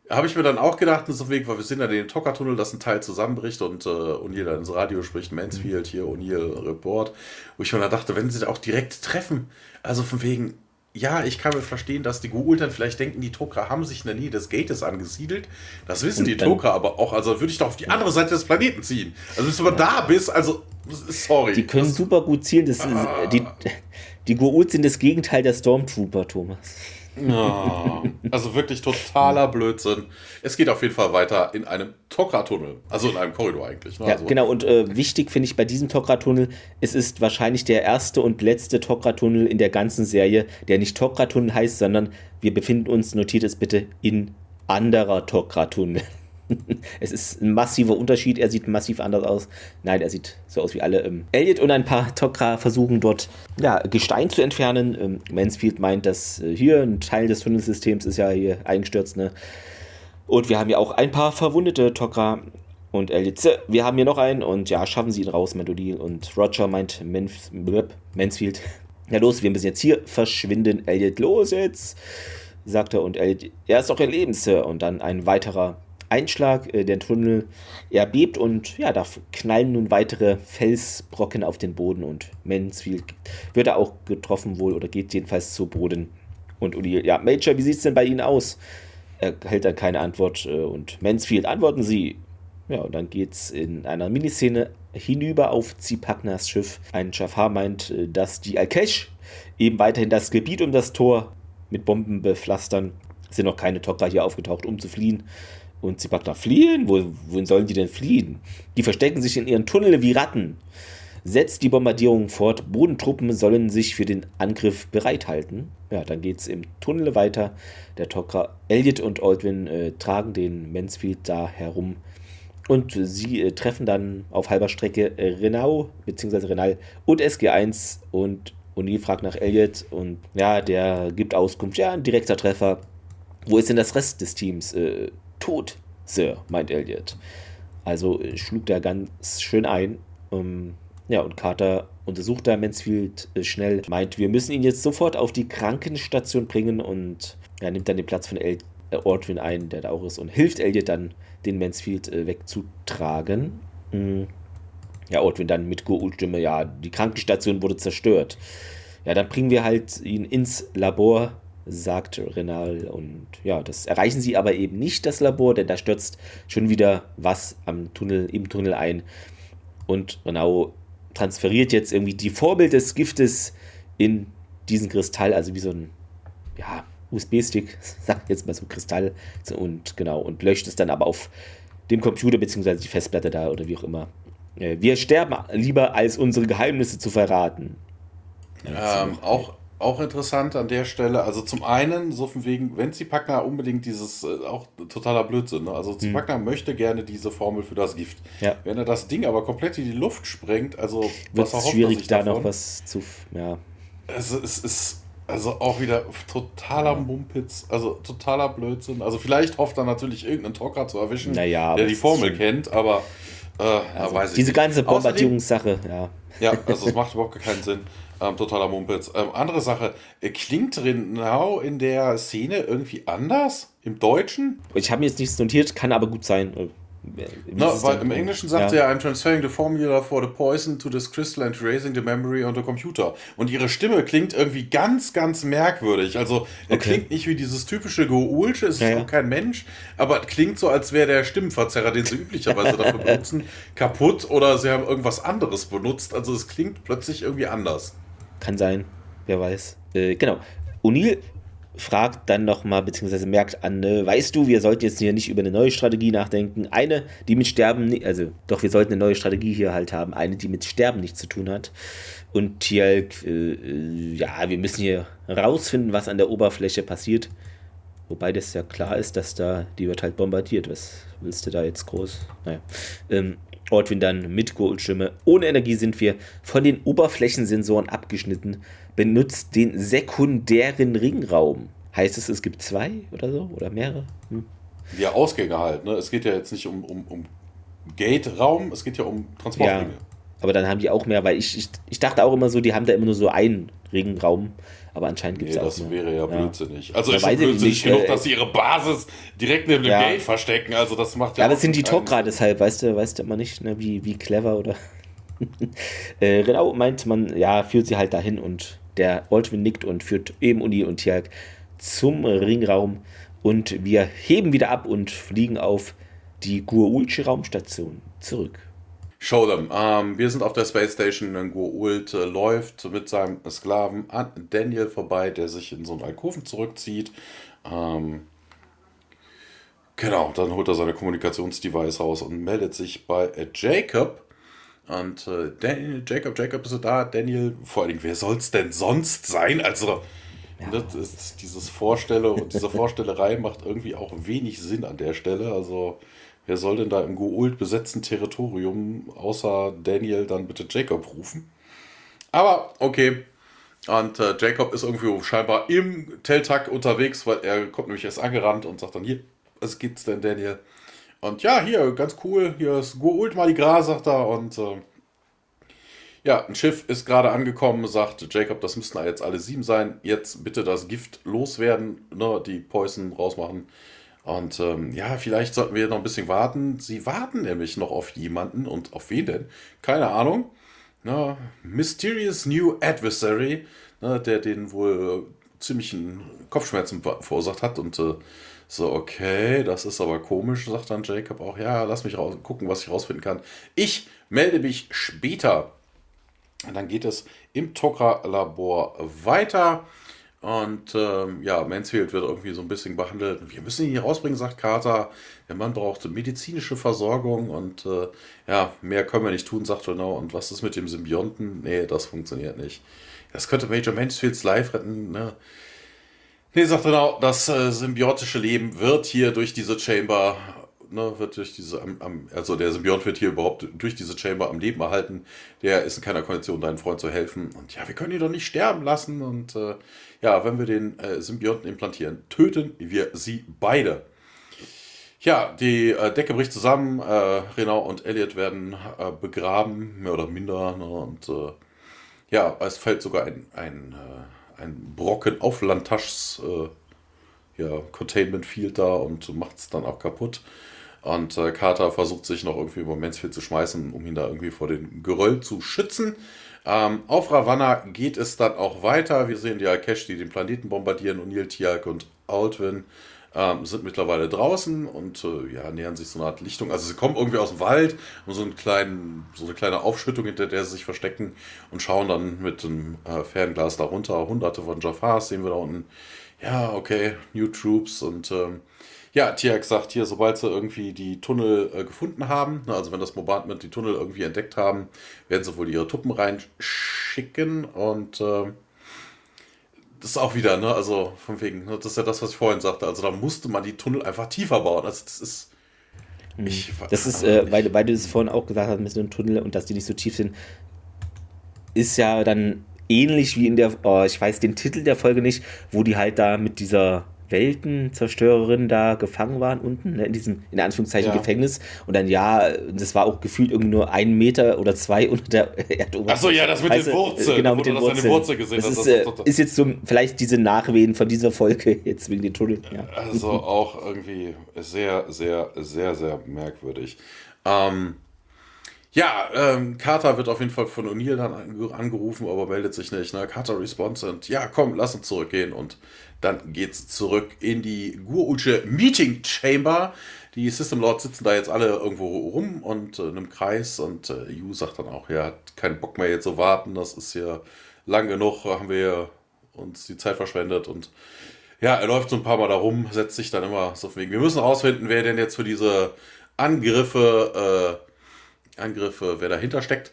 habe ich mir dann auch gedacht, so wegen, weil wir sind ja in den Tocker-Tunnel, dass ein Teil zusammenbricht und äh, O'Neill dann ins Radio spricht, Mansfield hier, O'Neill Report, wo ich mir dann dachte, wenn sie da auch direkt treffen, also von wegen, ja, ich kann mir verstehen, dass die Guultern vielleicht denken, die Tokra haben sich in der Nähe des Gates angesiedelt. Das wissen und die Tokra aber auch. Also würde ich doch auf die andere Seite des Planeten ziehen. Also bis du ja. da bist, also sorry. Die können super gut zielen. Das ah. ist, die die Guult sind das Gegenteil der Stormtrooper, Thomas. Ja, also wirklich totaler Blödsinn. Es geht auf jeden Fall weiter in einem Tokra-Tunnel. Also in einem Korridor eigentlich. Ne? Ja, also. genau. Und äh, wichtig finde ich bei diesem Tokra-Tunnel, es ist wahrscheinlich der erste und letzte Tokra-Tunnel in der ganzen Serie, der nicht Tokra-Tunnel heißt, sondern wir befinden uns, notiert es bitte, in anderer Tokra-Tunnel. es ist ein massiver Unterschied. Er sieht massiv anders aus. Nein, er sieht so aus wie alle. Ähm, Elliot und ein paar Tok'ra versuchen dort ja, Gestein zu entfernen. Ähm, Mansfield meint, dass äh, hier ein Teil des Tunnelsystems ist ja hier eingestürzt. Ne? Und wir haben ja auch ein paar verwundete Tok'ra. Und Elliot, wir haben hier noch einen. Und ja, schaffen sie ihn raus, Mandolil. Und Roger meint, Manf Mansfield, ja los, wir müssen jetzt hier verschwinden. Elliot, los jetzt! sagt er. Und Elliot, er ist doch ihr Leben, Sir. Und dann ein weiterer Einschlag, äh, der Tunnel erbebt und ja, da knallen nun weitere Felsbrocken auf den Boden und Mansfield wird er auch getroffen wohl oder geht jedenfalls zu Boden. Und Uli, ja, Major, wie sieht es denn bei Ihnen aus? Er hält dann keine Antwort äh, und Mansfield, antworten Sie. Ja, und dann geht's in einer Miniszene hinüber auf Zipagnas Schiff. Ein Jafar meint, äh, dass die Alkesh eben weiterhin das Gebiet um das Tor mit Bomben bepflastern. Es sind noch keine Tok'ra hier aufgetaucht, um zu fliehen. Und Zipagna fliehen? Wo, wohin sollen die denn fliehen? Die verstecken sich in ihren Tunnel wie Ratten. Setzt die Bombardierung fort. Bodentruppen sollen sich für den Angriff bereithalten. Ja, dann geht es im Tunnel weiter. Der Tok'ra Elliot und Aldwin äh, tragen den Mansfield da herum. Und sie äh, treffen dann auf halber Strecke äh, Renau bzw. Renal und SG1 und O'Neill fragt nach Elliot und ja, der gibt Auskunft. Ja, ein direkter Treffer. Wo ist denn das Rest des Teams? Äh, tot, Sir, meint Elliot. Also äh, schlug da ganz schön ein. Ähm, ja, und Carter untersucht da Mansfield äh, schnell, meint, wir müssen ihn jetzt sofort auf die Krankenstation bringen und ja, nimmt dann den Platz von El äh, Ordwin ein, der da auch ist, und hilft Elliot dann, den Mansfield äh, wegzutragen. Mhm. Ja, Ordwin dann mit Go-Stimme, ja, die Krankenstation wurde zerstört. Ja, dann bringen wir halt ihn ins Labor, sagt Renal. Und ja, das erreichen sie aber eben nicht, das Labor, denn da stürzt schon wieder was am Tunnel, im Tunnel ein. Und Renau transferiert jetzt irgendwie die Vorbild des Giftes in diesen Kristall, also wie so ein ja, USB-Stick, sag jetzt mal so Kristall und genau und löscht es dann aber auf dem Computer beziehungsweise die Festplatte da oder wie auch immer. Äh, wir sterben lieber, als unsere Geheimnisse zu verraten. Ähm, auch auch interessant an der Stelle, also zum einen, so von wegen, wenn Zipagna unbedingt dieses, äh, auch totaler Blödsinn, ne? also Zipagna hm. möchte gerne diese Formel für das Gift. Ja. Wenn er das Ding aber komplett in die Luft sprengt, also wird es schwierig, da davon? noch was zu, ja. Also es ist, also auch wieder totaler Mumpitz, also totaler Blödsinn. Also vielleicht hofft er natürlich irgendeinen Trocker zu erwischen, naja, der die Formel kennt, aber äh, also, weiß ich Diese nicht. ganze Bombardierungssache, ja. Ja, also es macht überhaupt keinen Sinn. Ähm, totaler Mumpitz. Ähm, andere Sache, äh, klingt Renau in der Szene irgendwie anders? Im Deutschen? Ich habe mir jetzt nichts notiert, kann aber gut sein. Äh, no, weil im Englischen sagt ja. er, I'm transferring the formula for the poison to this crystal and erasing the memory on the computer. Und ihre Stimme klingt irgendwie ganz, ganz merkwürdig. Also, er okay. klingt nicht wie dieses typische Goulsche, es ist ja, auch kein Mensch, aber klingt so, als wäre der Stimmenverzerrer, den sie üblicherweise dafür benutzen, kaputt oder sie haben irgendwas anderes benutzt. Also, es klingt plötzlich irgendwie anders. Kann sein, wer weiß. Äh, genau. O'Neill fragt dann nochmal, beziehungsweise merkt an, ne, weißt du, wir sollten jetzt hier nicht über eine neue Strategie nachdenken. Eine, die mit Sterben, also doch, wir sollten eine neue Strategie hier halt haben. Eine, die mit Sterben nichts zu tun hat. Und Tielk, äh, äh, ja, wir müssen hier rausfinden, was an der Oberfläche passiert. Wobei das ja klar ist, dass da, die wird halt bombardiert. Was willst du da jetzt groß? Naja. Ähm, Ortwin dann mit Goldstimme. Ohne Energie sind wir von den Oberflächensensoren abgeschnitten. Benutzt den sekundären Ringraum. Heißt es, es gibt zwei oder so? Oder mehrere? Hm. Ja, Ausgänge halt. Ne? Es geht ja jetzt nicht um, um, um Gate-Raum, es geht ja um Transportringe. Ja, aber dann haben die auch mehr, weil ich, ich, ich dachte auch immer so, die haben da immer nur so einen Ringraum. Aber anscheinend gibt es nee. Das mehr. wäre ja blödsinnig. Also ist schon blödsinnig nicht, genug, äh, dass sie ihre Basis direkt neben dem ja. Gate verstecken. Also das macht ja. Ja, das sind die Tok'ra deshalb, weißt du, weißt du immer nicht, ne, wie, wie clever oder. äh, Renau meint man, ja, führt sie halt dahin und der Oldwin nickt und führt eben Uni und Tjalk zum Ringraum und wir heben wieder ab und fliegen auf die Gua'ulchi Raumstation zurück. Show them. Ähm, wir sind auf der Space Station. Goult äh, läuft mit seinem Sklaven an Daniel vorbei, der sich in so einen Alkoven zurückzieht. Ähm, genau, dann holt er seine Kommunikationsdevice raus und meldet sich bei äh, Jacob. Und äh, Daniel, Jacob, Jacob ist da. Daniel, vor allem, wer soll es denn sonst sein? Also, ja. das ist dieses Vorstelle und diese Vorstellerei macht irgendwie auch wenig Sinn an der Stelle. Also, Wer soll denn da im Goult besetzten Territorium außer Daniel dann bitte Jacob rufen? Aber okay. Und äh, Jacob ist irgendwie scheinbar im Teltag unterwegs, weil er kommt nämlich erst angerannt und sagt dann: Hier, was gibt's denn, Daniel? Und ja, hier, ganz cool, hier ist Goult Mardi Gras, sagt er. Und äh, ja, ein Schiff ist gerade angekommen, sagt Jacob, das müssten jetzt alle sieben sein. Jetzt bitte das Gift loswerden, ne, die Poison rausmachen. Und ähm, ja, vielleicht sollten wir noch ein bisschen warten. Sie warten nämlich noch auf jemanden und auf wen denn? Keine Ahnung. Na, Mysterious New Adversary, ne, der den wohl ziemlichen Kopfschmerzen verursacht hat und äh, so, okay, das ist aber komisch, sagt dann Jacob auch. Ja, lass mich raus gucken, was ich rausfinden kann. Ich melde mich später. Und dann geht es im Tokra-Labor weiter. Und ähm, ja, Mansfield wird irgendwie so ein bisschen behandelt. Wir müssen ihn hier rausbringen, sagt Carter. Der Mann braucht medizinische Versorgung und äh, ja, mehr können wir nicht tun, sagt Renault. Und was ist mit dem Symbionten? Nee, das funktioniert nicht. Das könnte Major Mansfields Life retten. Ne? Nee, sagt Renault, das äh, symbiotische Leben wird hier durch diese Chamber ne, wird durch diese, am, am, also der Symbiont wird hier überhaupt durch diese Chamber am Leben erhalten. Der ist in keiner Kondition, deinem Freund zu helfen. Und ja, wir können ihn doch nicht sterben lassen. Und äh, ja, wenn wir den äh, Symbionten implantieren, töten wir sie beide. Ja, die äh, Decke bricht zusammen. Äh, Renault und Elliot werden äh, begraben, mehr oder minder. Ne, und äh, ja, es fällt sogar ein, ein, äh, ein Brocken auf Lantaschs ja, Containment Field da und macht es dann auch kaputt. Und äh, Carter versucht sich noch irgendwie über Mansfield zu schmeißen, um ihn da irgendwie vor dem Geröll zu schützen. Ähm, auf Ravanna geht es dann auch weiter. Wir sehen die Alkesh, die den Planeten bombardieren. O'Neill, Tiag und Aldwin ähm, sind mittlerweile draußen und äh, ja, nähern sich so eine Art Lichtung. Also sie kommen irgendwie aus dem Wald und so, einen kleinen, so eine kleine Aufschüttung, hinter der sie sich verstecken und schauen dann mit dem äh, Fernglas darunter. Hunderte von Jafars sehen wir da unten. Ja, okay, New Troops und ähm, ja, Tiak sagt hier, sobald sie irgendwie die Tunnel äh, gefunden haben, ne, also wenn das Bombardment die Tunnel irgendwie entdeckt haben, werden sie wohl ihre Truppen reinschicken und äh, das ist auch wieder, ne, also von wegen, ne, das ist ja das, was ich vorhin sagte, also da musste man die Tunnel einfach tiefer bauen, also das ist mhm. ich, das ist, äh, weil, weil du es vorhin auch gesagt hast mit dem Tunnel und dass die nicht so tief sind, ist ja dann ähnlich wie in der, oh, ich weiß den Titel der Folge nicht, wo die halt da mit dieser Weltenzerstörerin da gefangen waren unten, ne, in diesem, in Anführungszeichen, ja. Gefängnis. Und dann, ja, das war auch gefühlt irgendwie nur ein Meter oder zwei unter der Erdoberfläche. Achso, ja, das mit weißt den Wurzeln. Genau, mit den Wurzeln. Wurzel gesehen das, ist, das, das, ist, jetzt so vielleicht diese Nachwehen von dieser Folge jetzt wegen den Tunneln. Ja. Also auch irgendwie sehr, sehr, sehr, sehr merkwürdig. Ähm, ja, ähm, Carter wird auf jeden Fall von O'Neill dann angerufen, aber meldet sich nicht. Ne? Carter response und ja, komm, lass uns zurückgehen. Und dann geht's zurück in die Guruche Meeting Chamber. Die System Lords sitzen da jetzt alle irgendwo rum und äh, in einem Kreis. Und äh, Yu sagt dann auch, er hat keinen Bock mehr jetzt zu warten. Das ist ja lang genug, haben wir uns die Zeit verschwendet. Und ja, er läuft so ein paar Mal da rum, setzt sich dann immer so wegen, wir müssen rausfinden, wer denn jetzt für diese Angriffe... Äh, Angriffe, wer dahinter steckt.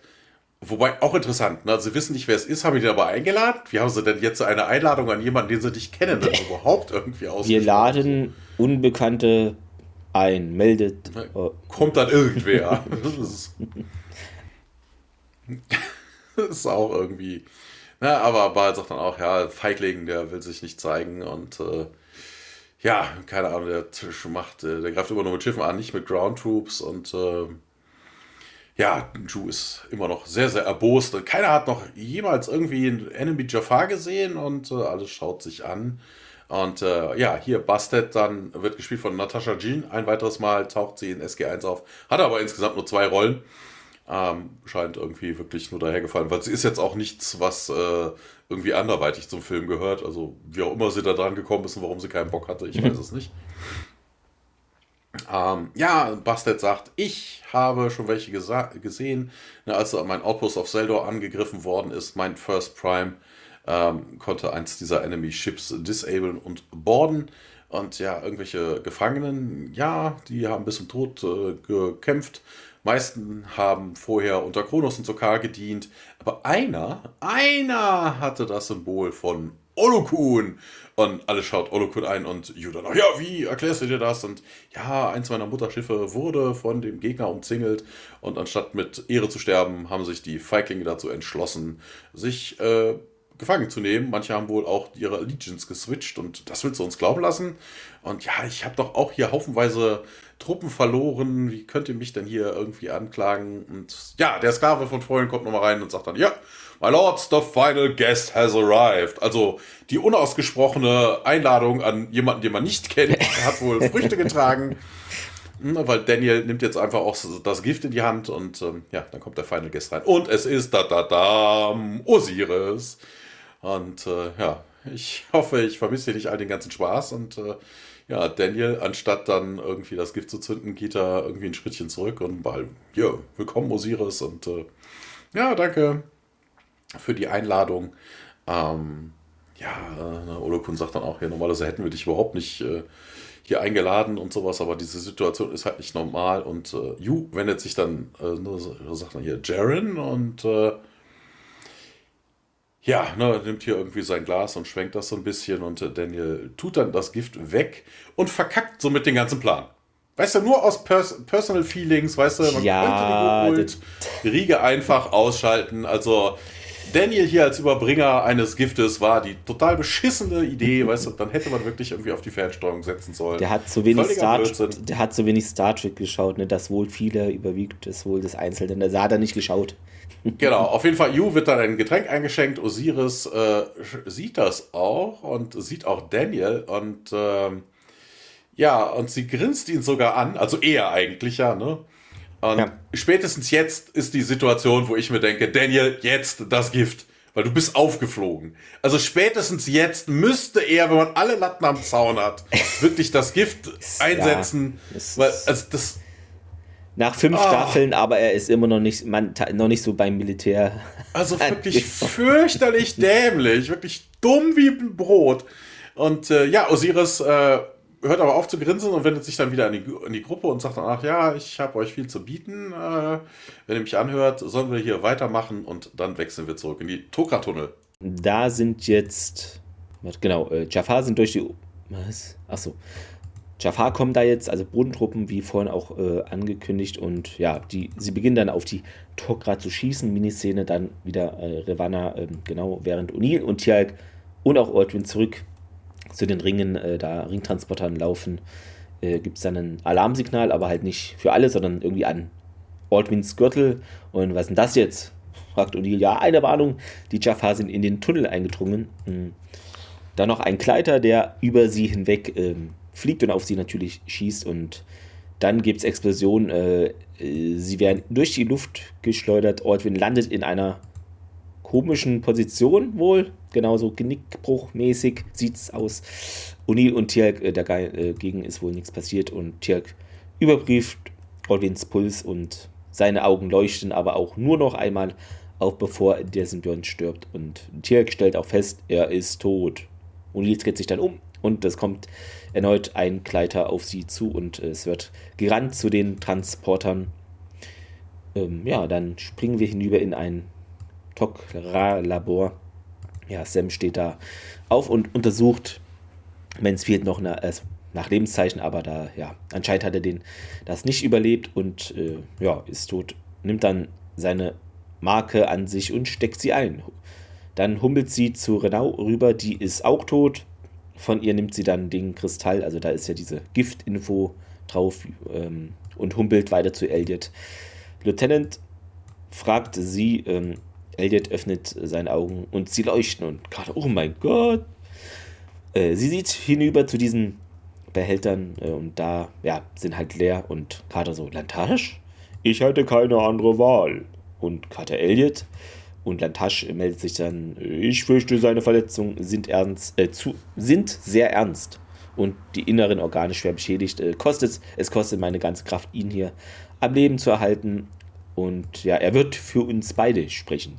Wobei auch interessant, ne? sie wissen nicht, wer es ist, haben ihn aber eingeladen. Wie haben sie denn jetzt eine Einladung an jemanden, den sie nicht kennen, denn überhaupt irgendwie aus? Wir laden Unbekannte ein, meldet. Oh. Kommt dann irgendwer. das, ist, das ist auch irgendwie. Na, aber Bart sagt dann auch, ja, Feigling, der will sich nicht zeigen und äh, ja, keine Ahnung, der macht, äh, der greift immer nur mit Schiffen an, nicht mit Ground Troops und äh, ja, Ju ist immer noch sehr, sehr erbost. Keiner hat noch jemals irgendwie einen Enemy Jafar gesehen und äh, alles schaut sich an. Und äh, ja, hier Bastet dann wird gespielt von Natasha Jean. Ein weiteres Mal taucht sie in SG1 auf. Hat aber insgesamt nur zwei Rollen. Ähm, scheint irgendwie wirklich nur dahergefallen, weil sie ist jetzt auch nichts, was äh, irgendwie anderweitig zum Film gehört. Also wie auch immer sie da dran gekommen ist und warum sie keinen Bock hatte, ich weiß es nicht. Ähm, ja, Bastet sagt, ich habe schon welche gesehen. Ne, als mein Outpost auf Seldor angegriffen worden ist, mein First Prime ähm, konnte eins dieser Enemy Ships disablen und boarden. Und ja, irgendwelche Gefangenen, ja, die haben bis zum Tod äh, gekämpft. Meisten haben vorher unter Kronos und Sokar gedient. Aber einer, einer hatte das Symbol von Olokun. Und alle schaut Olokun ein und Judah noch, ja, wie erklärst du dir das? Und ja, eins meiner Mutterschiffe wurde von dem Gegner umzingelt und anstatt mit Ehre zu sterben, haben sich die Feiglinge dazu entschlossen, sich äh, gefangen zu nehmen. Manche haben wohl auch ihre Allegiance geswitcht und das willst du uns glauben lassen. Und ja, ich habe doch auch hier haufenweise Truppen verloren. Wie könnt ihr mich denn hier irgendwie anklagen? Und ja, der Sklave von vorhin kommt nochmal rein und sagt dann, ja, My Lords, the final guest has arrived. Also die unausgesprochene Einladung an jemanden, den man nicht kennt, hat wohl Früchte getragen. Weil Daniel nimmt jetzt einfach auch das Gift in die Hand und ähm, ja, dann kommt der Final Guest rein. Und es ist da da da Osiris. Und äh, ja, ich hoffe, ich vermisse hier nicht all den ganzen Spaß. Und äh, ja, Daniel, anstatt dann irgendwie das Gift zu zünden, geht er irgendwie ein Schrittchen zurück und mal, ja, willkommen Osiris und äh, ja, danke für die Einladung. Ähm, ja, äh, Olokun sagt dann auch, ja, normalerweise hätten wir dich überhaupt nicht äh, hier eingeladen und sowas, aber diese Situation ist halt nicht normal und äh, Ju wendet sich dann, äh, sagt dann hier Jaren und äh, ja, ne, nimmt hier irgendwie sein Glas und schwenkt das so ein bisschen und äh, Daniel tut dann das Gift weg und verkackt somit den ganzen Plan. Weißt du, nur aus Pers Personal Feelings, weißt du, man ja, könnte die Riege einfach ausschalten. Also Daniel hier als Überbringer eines Giftes war die total beschissene Idee, weißt du, dann hätte man wirklich irgendwie auf die Fernsteuerung setzen sollen. Der hat zu wenig, Star, der hat zu wenig Star Trek geschaut, ne? das Wohl vieler überwiegt das Wohl des Einzelnen. Da hat er nicht geschaut. Genau, auf jeden Fall, Yu wird dann ein Getränk eingeschenkt. Osiris äh, sieht das auch und sieht auch Daniel und ähm, ja, und sie grinst ihn sogar an, also er eigentlich ja, ne? Und ja. spätestens jetzt ist die Situation, wo ich mir denke, Daniel, jetzt das Gift, weil du bist aufgeflogen. Also spätestens jetzt müsste er, wenn man alle Latten am Zaun hat, wirklich das Gift einsetzen, ja, weil also das nach fünf oh. Staffeln, aber er ist immer noch nicht, man, noch nicht so beim Militär. Also wirklich fürchterlich dämlich, wirklich dumm wie ein Brot. Und äh, ja, Osiris äh, hört aber auf zu grinsen und wendet sich dann wieder in die, in die Gruppe und sagt danach, ja, ich habe euch viel zu bieten. Äh, wenn ihr mich anhört, sollen wir hier weitermachen und dann wechseln wir zurück in die Tokra-Tunnel. Da sind jetzt, genau, äh, Jafar sind durch die, was? Achso. Jafar kommen da jetzt, also Bodentruppen, wie vorhin auch äh, angekündigt, und ja, die, sie beginnen dann auf die Tokra zu schießen. Miniszene dann wieder äh, Revanna, äh, genau, während O'Neill und Tjalk und auch Ordwin zurück zu den Ringen, äh, da Ringtransportern laufen, äh, gibt es dann ein Alarmsignal, aber halt nicht für alle, sondern irgendwie an Aldwins Gürtel. Und was ist denn das jetzt? fragt O'Neill. Ja, eine Warnung, die Jafar sind in den Tunnel eingedrungen. Mhm. Dann noch ein Gleiter, der über sie hinweg ähm, fliegt und auf sie natürlich schießt. Und dann gibt es Explosionen. Äh, äh, sie werden durch die Luft geschleudert. Ordwin landet in einer komischen Position wohl. Genauso Genickbruchmäßig sieht es aus. O'Neill und Tierk, äh, dagegen äh, ist wohl nichts passiert und Tierk überprüft Orwins Puls und seine Augen leuchten aber auch nur noch einmal auf, bevor der Symbiont stirbt. Und Tierk stellt auch fest, er ist tot. O'Neill dreht sich dann um und es kommt erneut ein Gleiter auf sie zu und es wird gerannt zu den Transportern. Ähm, ja, dann springen wir hinüber in ein Tokra-Labor. Ja, Sam steht da auf und untersucht Mansfield noch na, äh, nach Lebenszeichen, aber da, ja, anscheinend hat er den das nicht überlebt und äh, ja, ist tot. Nimmt dann seine Marke an sich und steckt sie ein. Dann humpelt sie zu Renau rüber, die ist auch tot. Von ihr nimmt sie dann den Kristall, also da ist ja diese Giftinfo drauf ähm, und humpelt weiter zu Elliot. Lieutenant fragt sie, ähm, Elliot öffnet seine Augen und sie leuchten und gerade, oh mein Gott. Äh, sie sieht hinüber zu diesen Behältern äh, und da ja, sind halt leer und Carter so, Lantasch? Ich hatte keine andere Wahl. Und Carter Elliot und Lantasch meldet sich dann, ich fürchte, seine Verletzungen sind, ernst, äh, zu, sind sehr ernst und die inneren Organe schwer beschädigt. Äh, kostet, es kostet meine ganze Kraft, ihn hier am Leben zu erhalten. Und ja, er wird für uns beide sprechen.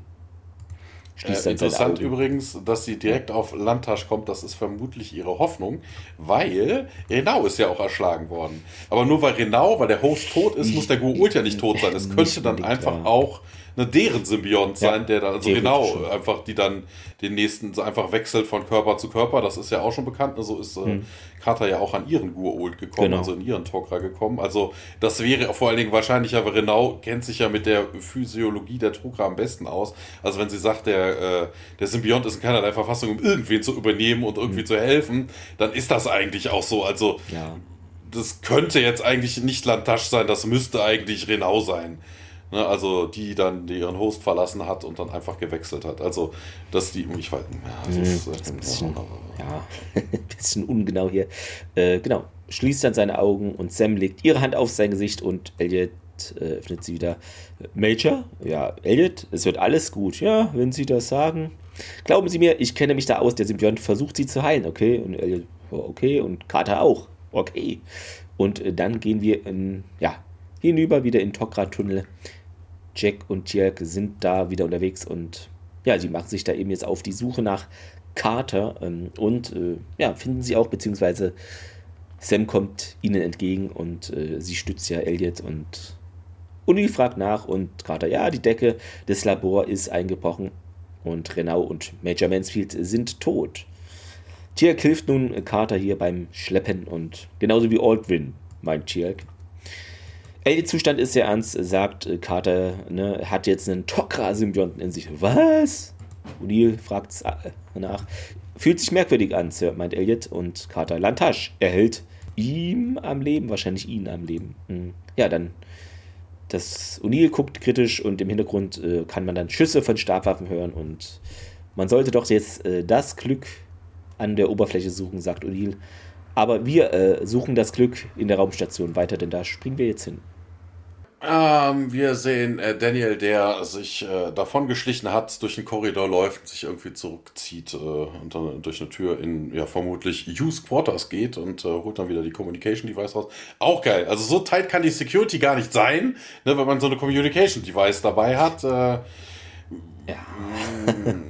Äh, interessant übrigens, dass sie direkt auf Landtasch kommt, das ist vermutlich ihre Hoffnung, weil Renau ist ja auch erschlagen worden. Aber nur weil Renau, weil der Host tot ist, muss der Guult ja nicht tot sein. Es könnte dann einfach auch eine deren Symbiont sein, ja, der dann, also genau, schon. einfach, die dann den nächsten so einfach wechselt von Körper zu Körper. Das ist ja auch schon bekannt. So also ist äh, hm. Carter ja auch an ihren Gua'uld gekommen, genau. also in ihren Tok'ra gekommen. Also das wäre vor allen Dingen wahrscheinlich, aber Renau kennt sich ja mit der Physiologie der Tok'ra am besten aus. Also wenn sie sagt, der, äh, der Symbiont ist in keinerlei Verfassung, um irgendwen zu übernehmen und irgendwie hm. zu helfen, dann ist das eigentlich auch so. Also ja. das könnte jetzt eigentlich nicht Lantasch sein, das müsste eigentlich Renau sein. Ne, also die dann die ihren Host verlassen hat und dann einfach gewechselt hat. Also, dass die, ich weiß, ja, das hm, ist, das ist ein bisschen, ja, ein bisschen ungenau hier. Äh, genau, schließt dann seine Augen und Sam legt ihre Hand auf sein Gesicht und Elliot äh, öffnet sie wieder. Major? Ja, Elliot, es wird alles gut. Ja, wenn Sie das sagen. Glauben Sie mir, ich kenne mich da aus, der Symbiont versucht sie zu heilen, okay? Und Elliot, okay, und Carter auch, okay. Und äh, dann gehen wir in, ja, hinüber wieder in Tokra-Tunnel. Jack und Tjerk sind da wieder unterwegs und ja, sie machen sich da eben jetzt auf die Suche nach Carter ähm, und äh, ja, finden sie auch, beziehungsweise Sam kommt ihnen entgegen und äh, sie stützt ja Elliot und Uni fragt nach und Carter, ja, die Decke des Labors ist eingebrochen und Renau und Major Mansfield sind tot. Tierk hilft nun Carter hier beim Schleppen und genauso wie Aldwin, meint Tierk. Elliot-Zustand ist sehr ernst, sagt Carter, ne, hat jetzt einen Tok'ra-Symbionten in sich. Was? O'Neill fragt nach. Fühlt sich merkwürdig an, Sir, meint Elliot und Carter. Lantasch, er hält ihm am Leben, wahrscheinlich ihn am Leben. Hm. Ja, dann das O'Neill guckt kritisch und im Hintergrund äh, kann man dann Schüsse von Stabwaffen hören und man sollte doch jetzt äh, das Glück an der Oberfläche suchen, sagt O'Neill. Aber wir äh, suchen das Glück in der Raumstation weiter, denn da springen wir jetzt hin. Ähm, wir sehen äh, Daniel, der sich äh, davon geschlichen hat, durch den Korridor läuft, sich irgendwie zurückzieht äh, und dann durch eine Tür in, ja, vermutlich Use Quarters geht und äh, holt dann wieder die Communication Device raus. Auch geil. Also so tight kann die Security gar nicht sein, ne, wenn man so eine Communication Device dabei hat. Äh, ja. Hm,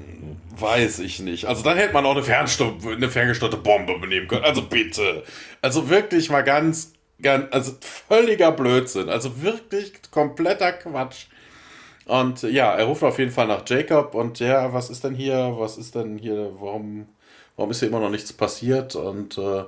weiß ich nicht. Also dann hätte man auch eine, eine ferngesteuerte Bombe benehmen können. Also bitte. Also wirklich mal ganz also völliger Blödsinn. Also wirklich kompletter Quatsch. Und ja, er ruft auf jeden Fall nach Jacob und ja, was ist denn hier? Was ist denn hier? Warum, warum ist hier immer noch nichts passiert? Und äh,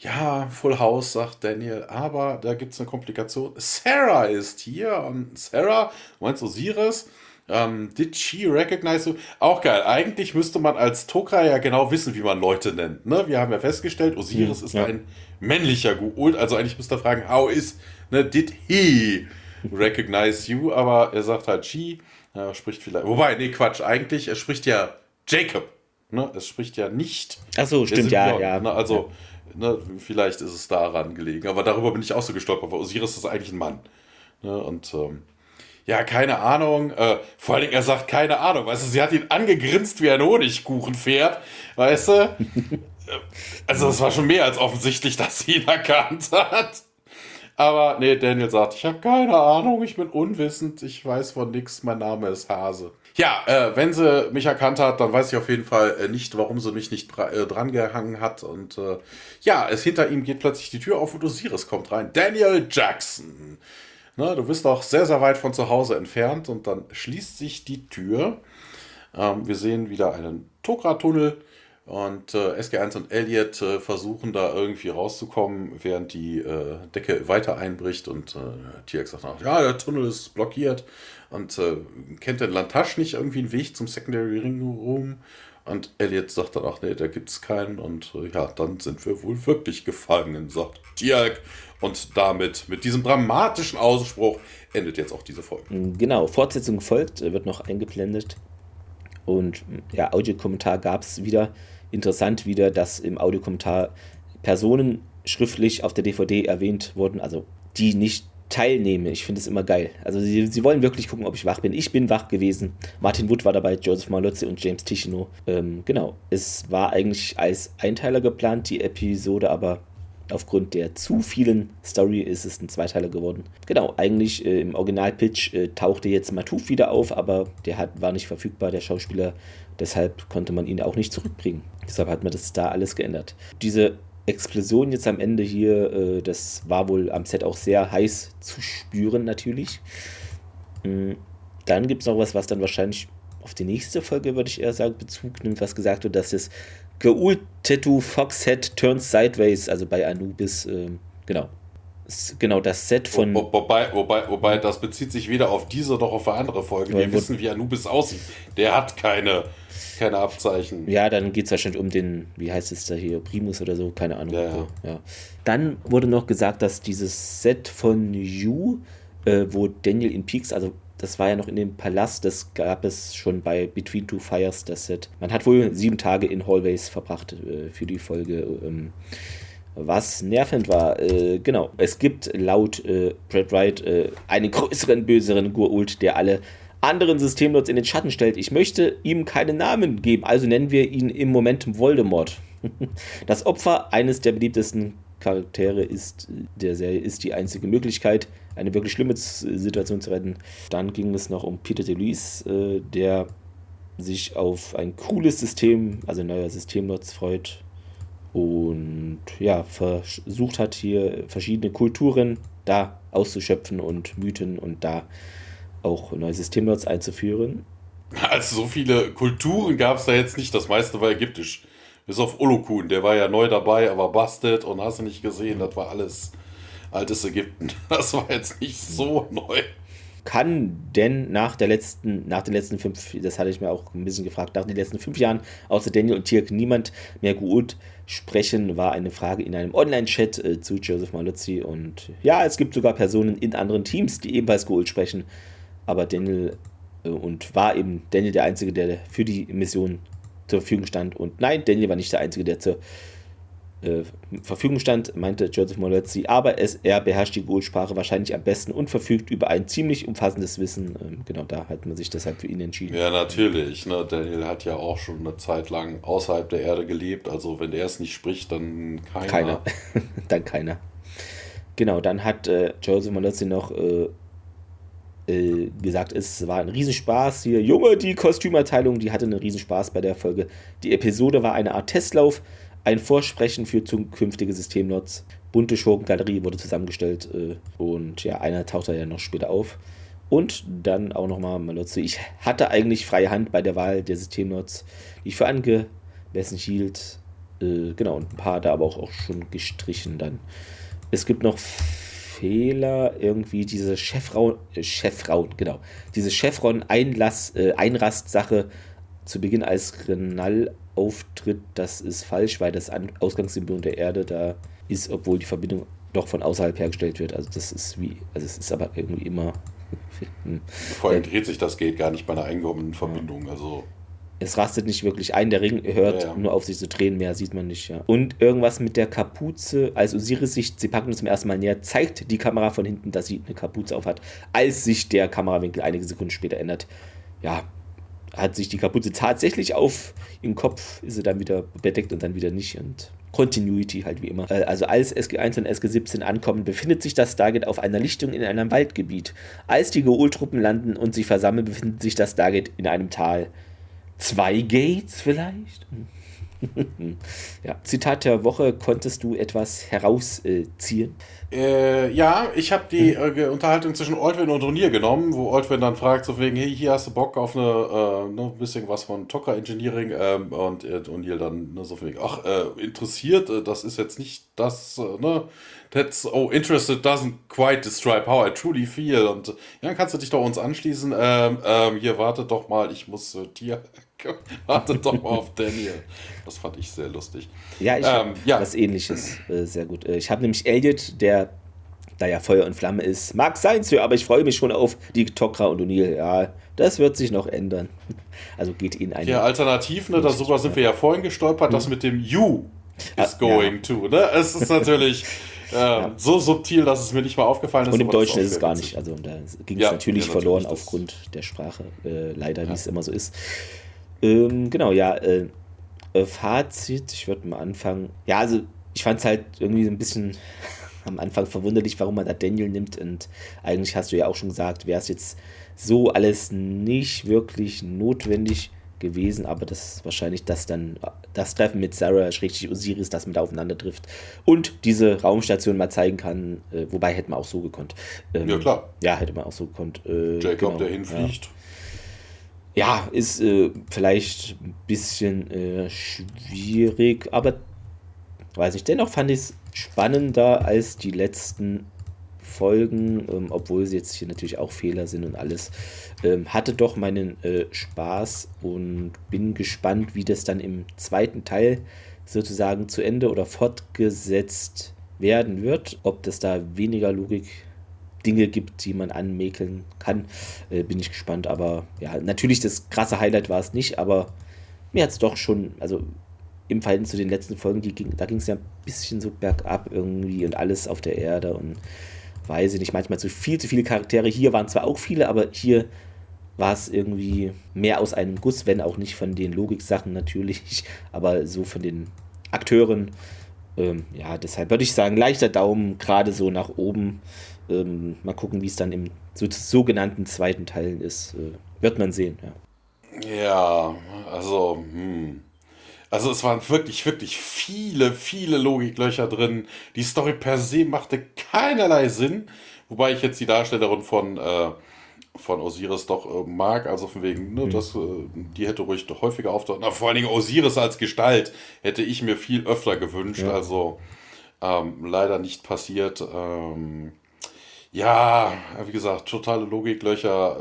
ja, Full House, sagt Daniel, aber da gibt es eine Komplikation. Sarah ist hier und Sarah, meinst Osiris? Ähm, did she recognize you? Auch geil. Eigentlich müsste man als Tokra ja genau wissen, wie man Leute nennt. Ne? Wir haben ja festgestellt, Osiris hm, ist ja. ein männlicher Gu'uld. Also eigentlich müsste er fragen, how is, ne, did he recognize you? Aber er sagt halt she. Er spricht vielleicht. Wobei, nee, Quatsch. Eigentlich, er spricht ja Jacob. Ne? Es spricht ja nicht. Ach so, stimmt, ja, ja. Ne? Also, ja. Ne, vielleicht ist es daran gelegen. Aber darüber bin ich auch so gestolpert, weil Osiris ist eigentlich ein Mann. Ne? Und ähm, ja, keine Ahnung. Äh, vor allen Dingen, er sagt keine Ahnung. Weißt du, sie hat ihn angegrinst wie ein Honigkuchenpferd. Weißt du? also, es war schon mehr als offensichtlich, dass sie ihn erkannt hat. Aber nee, Daniel sagt, ich habe keine Ahnung, ich bin unwissend, ich weiß von nichts, mein Name ist Hase. Ja, äh, wenn sie mich erkannt hat, dann weiß ich auf jeden Fall äh, nicht, warum sie mich nicht äh, drangehangen hat. Und äh, ja, es hinter ihm geht plötzlich die Tür auf und Osiris kommt rein. Daniel Jackson. Ne, du bist auch sehr, sehr weit von zu Hause entfernt und dann schließt sich die Tür. Ähm, wir sehen wieder einen Tokra-Tunnel und äh, SG1 und Elliot äh, versuchen da irgendwie rauszukommen, während die äh, Decke weiter einbricht und äh, TX sagt auch, ja, der Tunnel ist blockiert und äh, kennt der Lantasch nicht irgendwie einen Weg zum Secondary Ring Room? Und Elliot sagt dann auch, nee, da gibt es keinen. Und äh, ja, dann sind wir wohl wirklich gefangen, sagt Dirk. Und damit, mit diesem dramatischen Ausspruch, endet jetzt auch diese Folge. Genau, Fortsetzung folgt, wird noch eingeblendet. Und ja, Audiokommentar gab es wieder. Interessant wieder, dass im Audiokommentar Personen schriftlich auf der DVD erwähnt wurden, also die nicht teilnehmen. Ich finde es immer geil. Also sie, sie wollen wirklich gucken, ob ich wach bin. Ich bin wach gewesen. Martin Wood war dabei, Joseph Malozzi und James Tichino. Ähm, genau. Es war eigentlich als Einteiler geplant, die Episode, aber aufgrund der zu vielen Story ist es ein Zweiteiler geworden. Genau, eigentlich äh, im Original-Pitch äh, tauchte jetzt Matuf wieder auf, aber der hat, war nicht verfügbar, der Schauspieler. Deshalb konnte man ihn auch nicht zurückbringen. Deshalb hat man das da alles geändert. Diese Explosion jetzt am Ende hier, äh, das war wohl am Set auch sehr heiß zu spüren natürlich. Mhm. Dann gibt es noch was, was dann wahrscheinlich auf die nächste Folge, würde ich eher sagen, Bezug nimmt, was gesagt wird, dass das Geul Tattoo Foxhead turns sideways, also bei Anubis, äh, genau. Genau, das Set von. Wo, wobei, wobei, wobei, das bezieht sich weder auf diese noch auf eine andere Folge. Wir wissen, wie Anubis aussieht. Der hat keine, keine Abzeichen. Ja, dann geht es wahrscheinlich um den, wie heißt es da hier, Primus oder so, keine Ahnung. Ja, ja. ja. Dann wurde noch gesagt, dass dieses Set von You, äh, wo Daniel in Peaks, also das war ja noch in dem Palast, das gab es schon bei Between Two Fires, das Set. Man hat wohl sieben Tage in Hallways verbracht äh, für die Folge. Ähm, was nervend war, äh, genau, es gibt laut äh, Brad Wright äh, einen größeren, böseren Gurult, der alle anderen Systemlots in den Schatten stellt. Ich möchte ihm keinen Namen geben, also nennen wir ihn im Moment Voldemort. Das Opfer eines der beliebtesten Charaktere ist der Serie ist die einzige Möglichkeit, eine wirklich schlimme Situation zu retten. Dann ging es noch um Peter DeLuise, äh, der sich auf ein cooles System, also neuer Systemlotz freut und ja, versucht hat hier verschiedene Kulturen da auszuschöpfen und Mythen und da auch neue Systemlots einzuführen. Also so viele Kulturen gab es da jetzt nicht, das meiste war ägyptisch. Bis auf Olokun, der war ja neu dabei, aber bastet und hast du nicht gesehen, das war alles altes Ägypten. Das war jetzt nicht so neu. Kann denn nach der letzten, nach den letzten fünf, das hatte ich mir auch ein bisschen gefragt, nach den letzten fünf Jahren außer Daniel und Tirk niemand mehr gut sprechen, war eine Frage in einem Online-Chat äh, zu Joseph Maluzzi. Und ja, es gibt sogar Personen in anderen Teams, die ebenfalls Gould sprechen. Aber Daniel äh, und war eben Daniel der Einzige, der für die Mission zur Verfügung stand. Und nein, Daniel war nicht der Einzige, der zur äh, Verfügung stand, meinte Joseph Molozzi, aber es, er beherrscht die Goal-Sprache wahrscheinlich am besten und verfügt über ein ziemlich umfassendes Wissen. Ähm, genau da hat man sich deshalb für ihn entschieden. Ja, natürlich. Ne? Daniel hat ja auch schon eine Zeit lang außerhalb der Erde gelebt. Also wenn er es nicht spricht, dann keiner. Keiner. dann keiner. Genau, dann hat äh, Joseph Molozzi noch äh, äh, gesagt, es war ein Riesenspaß hier. Junge, die Kostümerteilung, die hatte einen Riesenspaß bei der Folge. Die Episode war eine Art Testlauf, ein Vorsprechen für zukünftige Systemlots. Bunte Schurkengalerie wurde zusammengestellt äh, und ja, einer taucht da ja noch später auf. Und dann auch nochmal Malotze. Ich hatte eigentlich freie Hand bei der Wahl der Systemlots, die ich für angemessen hielt. Äh, genau, und ein paar da aber auch, auch schon gestrichen dann. Es gibt noch Fehler, irgendwie diese Chefrauen, äh, genau, diese Chevron-Einlass-Einrast-Sache äh, zu Beginn als Renal auftritt, das ist falsch, weil das Ausgangssymbol der Erde da ist, obwohl die Verbindung doch von außerhalb hergestellt wird. Also das ist wie, also es ist aber irgendwie immer. Vor allem dreht sich das Gate gar nicht bei einer eingehobenen Verbindung. Also es rastet nicht wirklich ein, der Ring hört ja, ja. nur auf sich zu drehen, mehr sieht man nicht, ja. Und irgendwas mit der Kapuze, als Osiris sich Zepagno zum ersten Mal nähert, zeigt die Kamera von hinten, dass sie eine Kapuze auf hat, als sich der Kamerawinkel einige Sekunden später ändert. Ja, hat sich die Kapuze tatsächlich auf ihren Kopf, ist sie dann wieder bedeckt und dann wieder nicht und Continuity halt wie immer. Äh, also als SG1 und SG17 ankommen, befindet sich das Stargate auf einer Lichtung in einem Waldgebiet. Als die Geol-Truppen landen und sich versammeln, befindet sich das Stargate in einem Tal zwei Gates vielleicht? ja, Zitat der Woche, konntest du etwas herausziehen? Äh, ja, ich habe die äh, Unterhaltung zwischen Altwin und O'Neill genommen, wo Altwin dann fragt, so wegen, hey, hier hast du Bock auf eine, äh, ne, bisschen was von Tocker Engineering ähm, und äh, O'Neill dann ne, so wegen, ach, äh, interessiert, äh, das ist jetzt nicht das, äh, ne, that's, oh, interested doesn't quite describe how I truly feel und ja, dann kannst du dich doch uns anschließen, ähm, ähm, hier, warte doch mal, ich muss äh, dir Wartet doch mal auf Daniel. Das fand ich sehr lustig. Ja, ich ähm, ja. was ähnliches. Äh, sehr gut. Äh, ich habe nämlich Elliot, der da ja Feuer und Flamme ist. Mag sein, Sir, aber ich freue mich schon auf die Tokra und O'Neill. Ja, das wird sich noch ändern. Also geht Ihnen ein. Ja, alternativ, ne, darüber sind wir ja vorhin gestolpert, mhm. das mit dem You is going ja. to. Ne? Es ist natürlich. Äh, ja. so subtil, dass es mir nicht mal aufgefallen ist. Und im Deutschen ist es gar nicht. Also da ging es ja, natürlich ja, verloren natürlich aufgrund der Sprache. Äh, leider, wie es immer so ist. Ähm, genau, ja. Äh, Fazit, ich würde mal anfangen. Ja, also ich fand es halt irgendwie so ein bisschen am Anfang verwunderlich, warum man da Daniel nimmt. Und eigentlich hast du ja auch schon gesagt, wäre es jetzt so alles nicht wirklich notwendig gewesen, aber das ist wahrscheinlich das dann das Treffen mit Sarah, schrägstrich Osiris, das mit aufeinander trifft und diese Raumstation mal zeigen kann, äh, wobei hätte man auch so gekonnt. Ähm, ja, klar. Ja, hätte man auch so gekonnt. Äh, Jacob, genau, der hinfliegt. Ja ja, ist äh, vielleicht ein bisschen äh, schwierig, aber weiß ich. Dennoch fand ich es spannender als die letzten Folgen, ähm, obwohl sie jetzt hier natürlich auch Fehler sind und alles. Ähm, hatte doch meinen äh, Spaß und bin gespannt, wie das dann im zweiten Teil sozusagen zu Ende oder fortgesetzt werden wird. Ob das da weniger Logik Dinge gibt, die man anmäkeln kann. Äh, bin ich gespannt. Aber ja, natürlich das krasse Highlight war es nicht, aber mir hat es doch schon, also im Verhältnis zu den letzten Folgen, ging, da ging es ja ein bisschen so bergab irgendwie und alles auf der Erde und weiß ich nicht, manchmal zu viel, zu viele Charaktere. Hier waren zwar auch viele, aber hier war es irgendwie mehr aus einem Guss, wenn auch nicht von den Logiksachen natürlich, aber so von den Akteuren. Ähm, ja, deshalb würde ich sagen, leichter Daumen gerade so nach oben. Ähm, mal gucken, wie es dann im so, sogenannten zweiten Teilen ist. Äh, wird man sehen, ja. Ja, also, hm. Also es waren wirklich, wirklich viele, viele Logiklöcher drin. Die Story per se machte keinerlei Sinn. Wobei ich jetzt die Darstellerin von, äh, von Osiris doch äh, mag. Also von wegen, ne, mhm. das, äh, die hätte ruhig doch häufiger auftauchen. vor allen Dingen Osiris als Gestalt hätte ich mir viel öfter gewünscht. Ja. Also ähm, leider nicht passiert. Ähm, ja, wie gesagt, totale Logiklöcher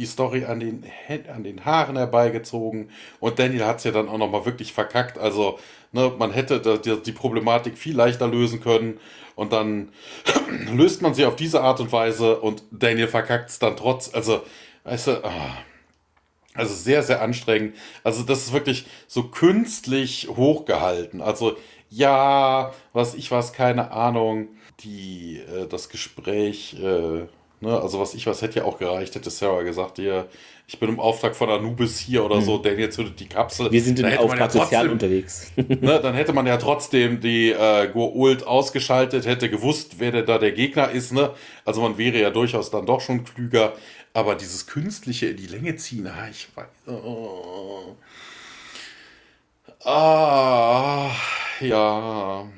die Story an den, an den Haaren herbeigezogen und Daniel hat es ja dann auch nochmal wirklich verkackt. Also, ne, man hätte die, die Problematik viel leichter lösen können und dann löst man sie auf diese Art und Weise und Daniel verkackt es dann trotz. Also, weißt du, ah, also sehr, sehr anstrengend. Also, das ist wirklich so künstlich hochgehalten. Also, ja, was ich was, keine Ahnung, die, äh, das Gespräch. Äh, Ne, also was ich was hätte ja auch gereicht, hätte Sarah gesagt, ihr, ich bin im Auftrag von Anubis hier oder mhm. so, Daniel zündet die Kapsel. Wir sind in Auftrag ja sozial unterwegs. ne, dann hätte man ja trotzdem die äh, Goa'uld ausgeschaltet, hätte gewusst, wer da der Gegner ist. Ne? Also man wäre ja durchaus dann doch schon klüger. Aber dieses Künstliche in die Länge ziehen, ah, ich weiß. Oh. Ah, ja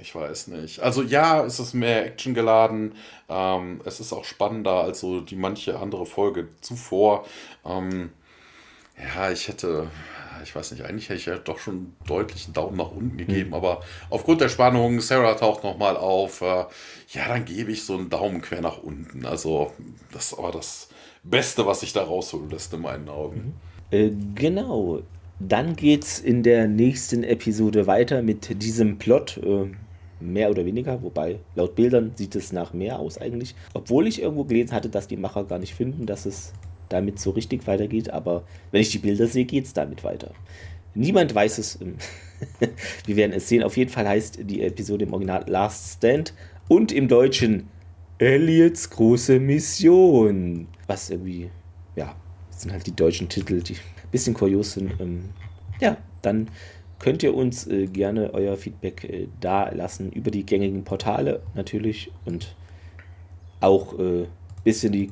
ich weiß nicht. Also ja, es ist mehr Action geladen. Ähm, es ist auch spannender als so die manche andere Folge zuvor. Ähm, ja, ich hätte, ich weiß nicht, eigentlich hätte ich ja doch schon deutlich einen Daumen nach unten gegeben, mhm. aber aufgrund der Spannung, Sarah taucht nochmal auf, äh, ja, dann gebe ich so einen Daumen quer nach unten. Also, das ist aber das Beste, was sich da rausholen lässt in meinen Augen. Mhm. Äh, genau. Dann geht's in der nächsten Episode weiter mit diesem Plot. Äh, mehr oder weniger, wobei laut Bildern sieht es nach mehr aus eigentlich. Obwohl ich irgendwo gelesen hatte, dass die Macher gar nicht finden, dass es damit so richtig weitergeht, aber wenn ich die Bilder sehe, geht es damit weiter. Niemand weiß es. Wir werden es sehen. Auf jeden Fall heißt die Episode im Original Last Stand und im Deutschen Elliots große Mission. Was irgendwie, ja, sind halt die deutschen Titel, die ein bisschen kurios sind. Ähm, ja, dann könnt ihr uns äh, gerne euer Feedback äh, da lassen über die gängigen Portale natürlich und auch ein äh, bisschen die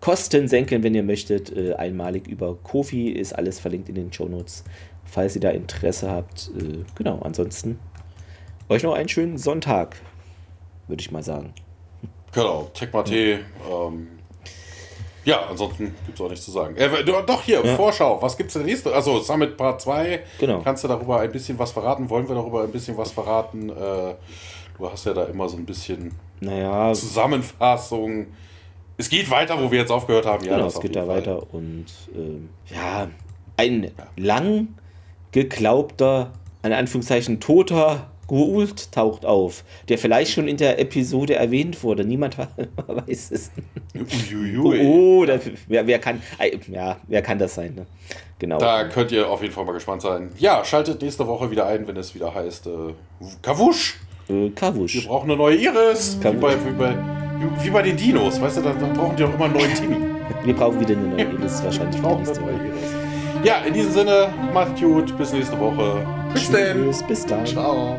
Kosten senken, wenn ihr möchtet. Äh, einmalig über Kofi ist alles verlinkt in den Show Notes, falls ihr da Interesse habt. Äh, genau, ansonsten euch noch einen schönen Sonntag, würde ich mal sagen. Genau, Tech-Mate, ähm, ja, ansonsten gibt es auch nichts zu sagen. Äh, doch, hier, ja. Vorschau. Was gibt es denn nächste? Also, Summit Part 2. Genau. Kannst du darüber ein bisschen was verraten? Wollen wir darüber ein bisschen was verraten? Äh, du hast ja da immer so ein bisschen naja. Zusammenfassung. Es geht weiter, wo wir jetzt aufgehört haben. Ja, genau, es geht da Fall. weiter. Und äh, ja, ein ja. lang geglaubter, in Anführungszeichen, toter Gould taucht auf, der vielleicht schon in der Episode erwähnt wurde. Niemand weiß es. Uiuiui. Oh, da, wer, wer, kann, ja, wer kann das sein? Ne? Genau. Da könnt ihr auf jeden Fall mal gespannt sein. Ja, schaltet nächste Woche wieder ein, wenn es wieder heißt äh, Kavusch. Äh, Kavusch. Wir brauchen eine neue Iris. Wie bei, wie, bei, wie bei, den Dinos. Weißt du, da, da brauchen die auch immer einen neuen Timmy. Wir brauchen wieder eine neue Iris wahrscheinlich. Wir brauchen eine neue Iris. Ja, in diesem Sinne, macht gut. Bis nächste Woche. Bis dann. Bis dann. Ciao.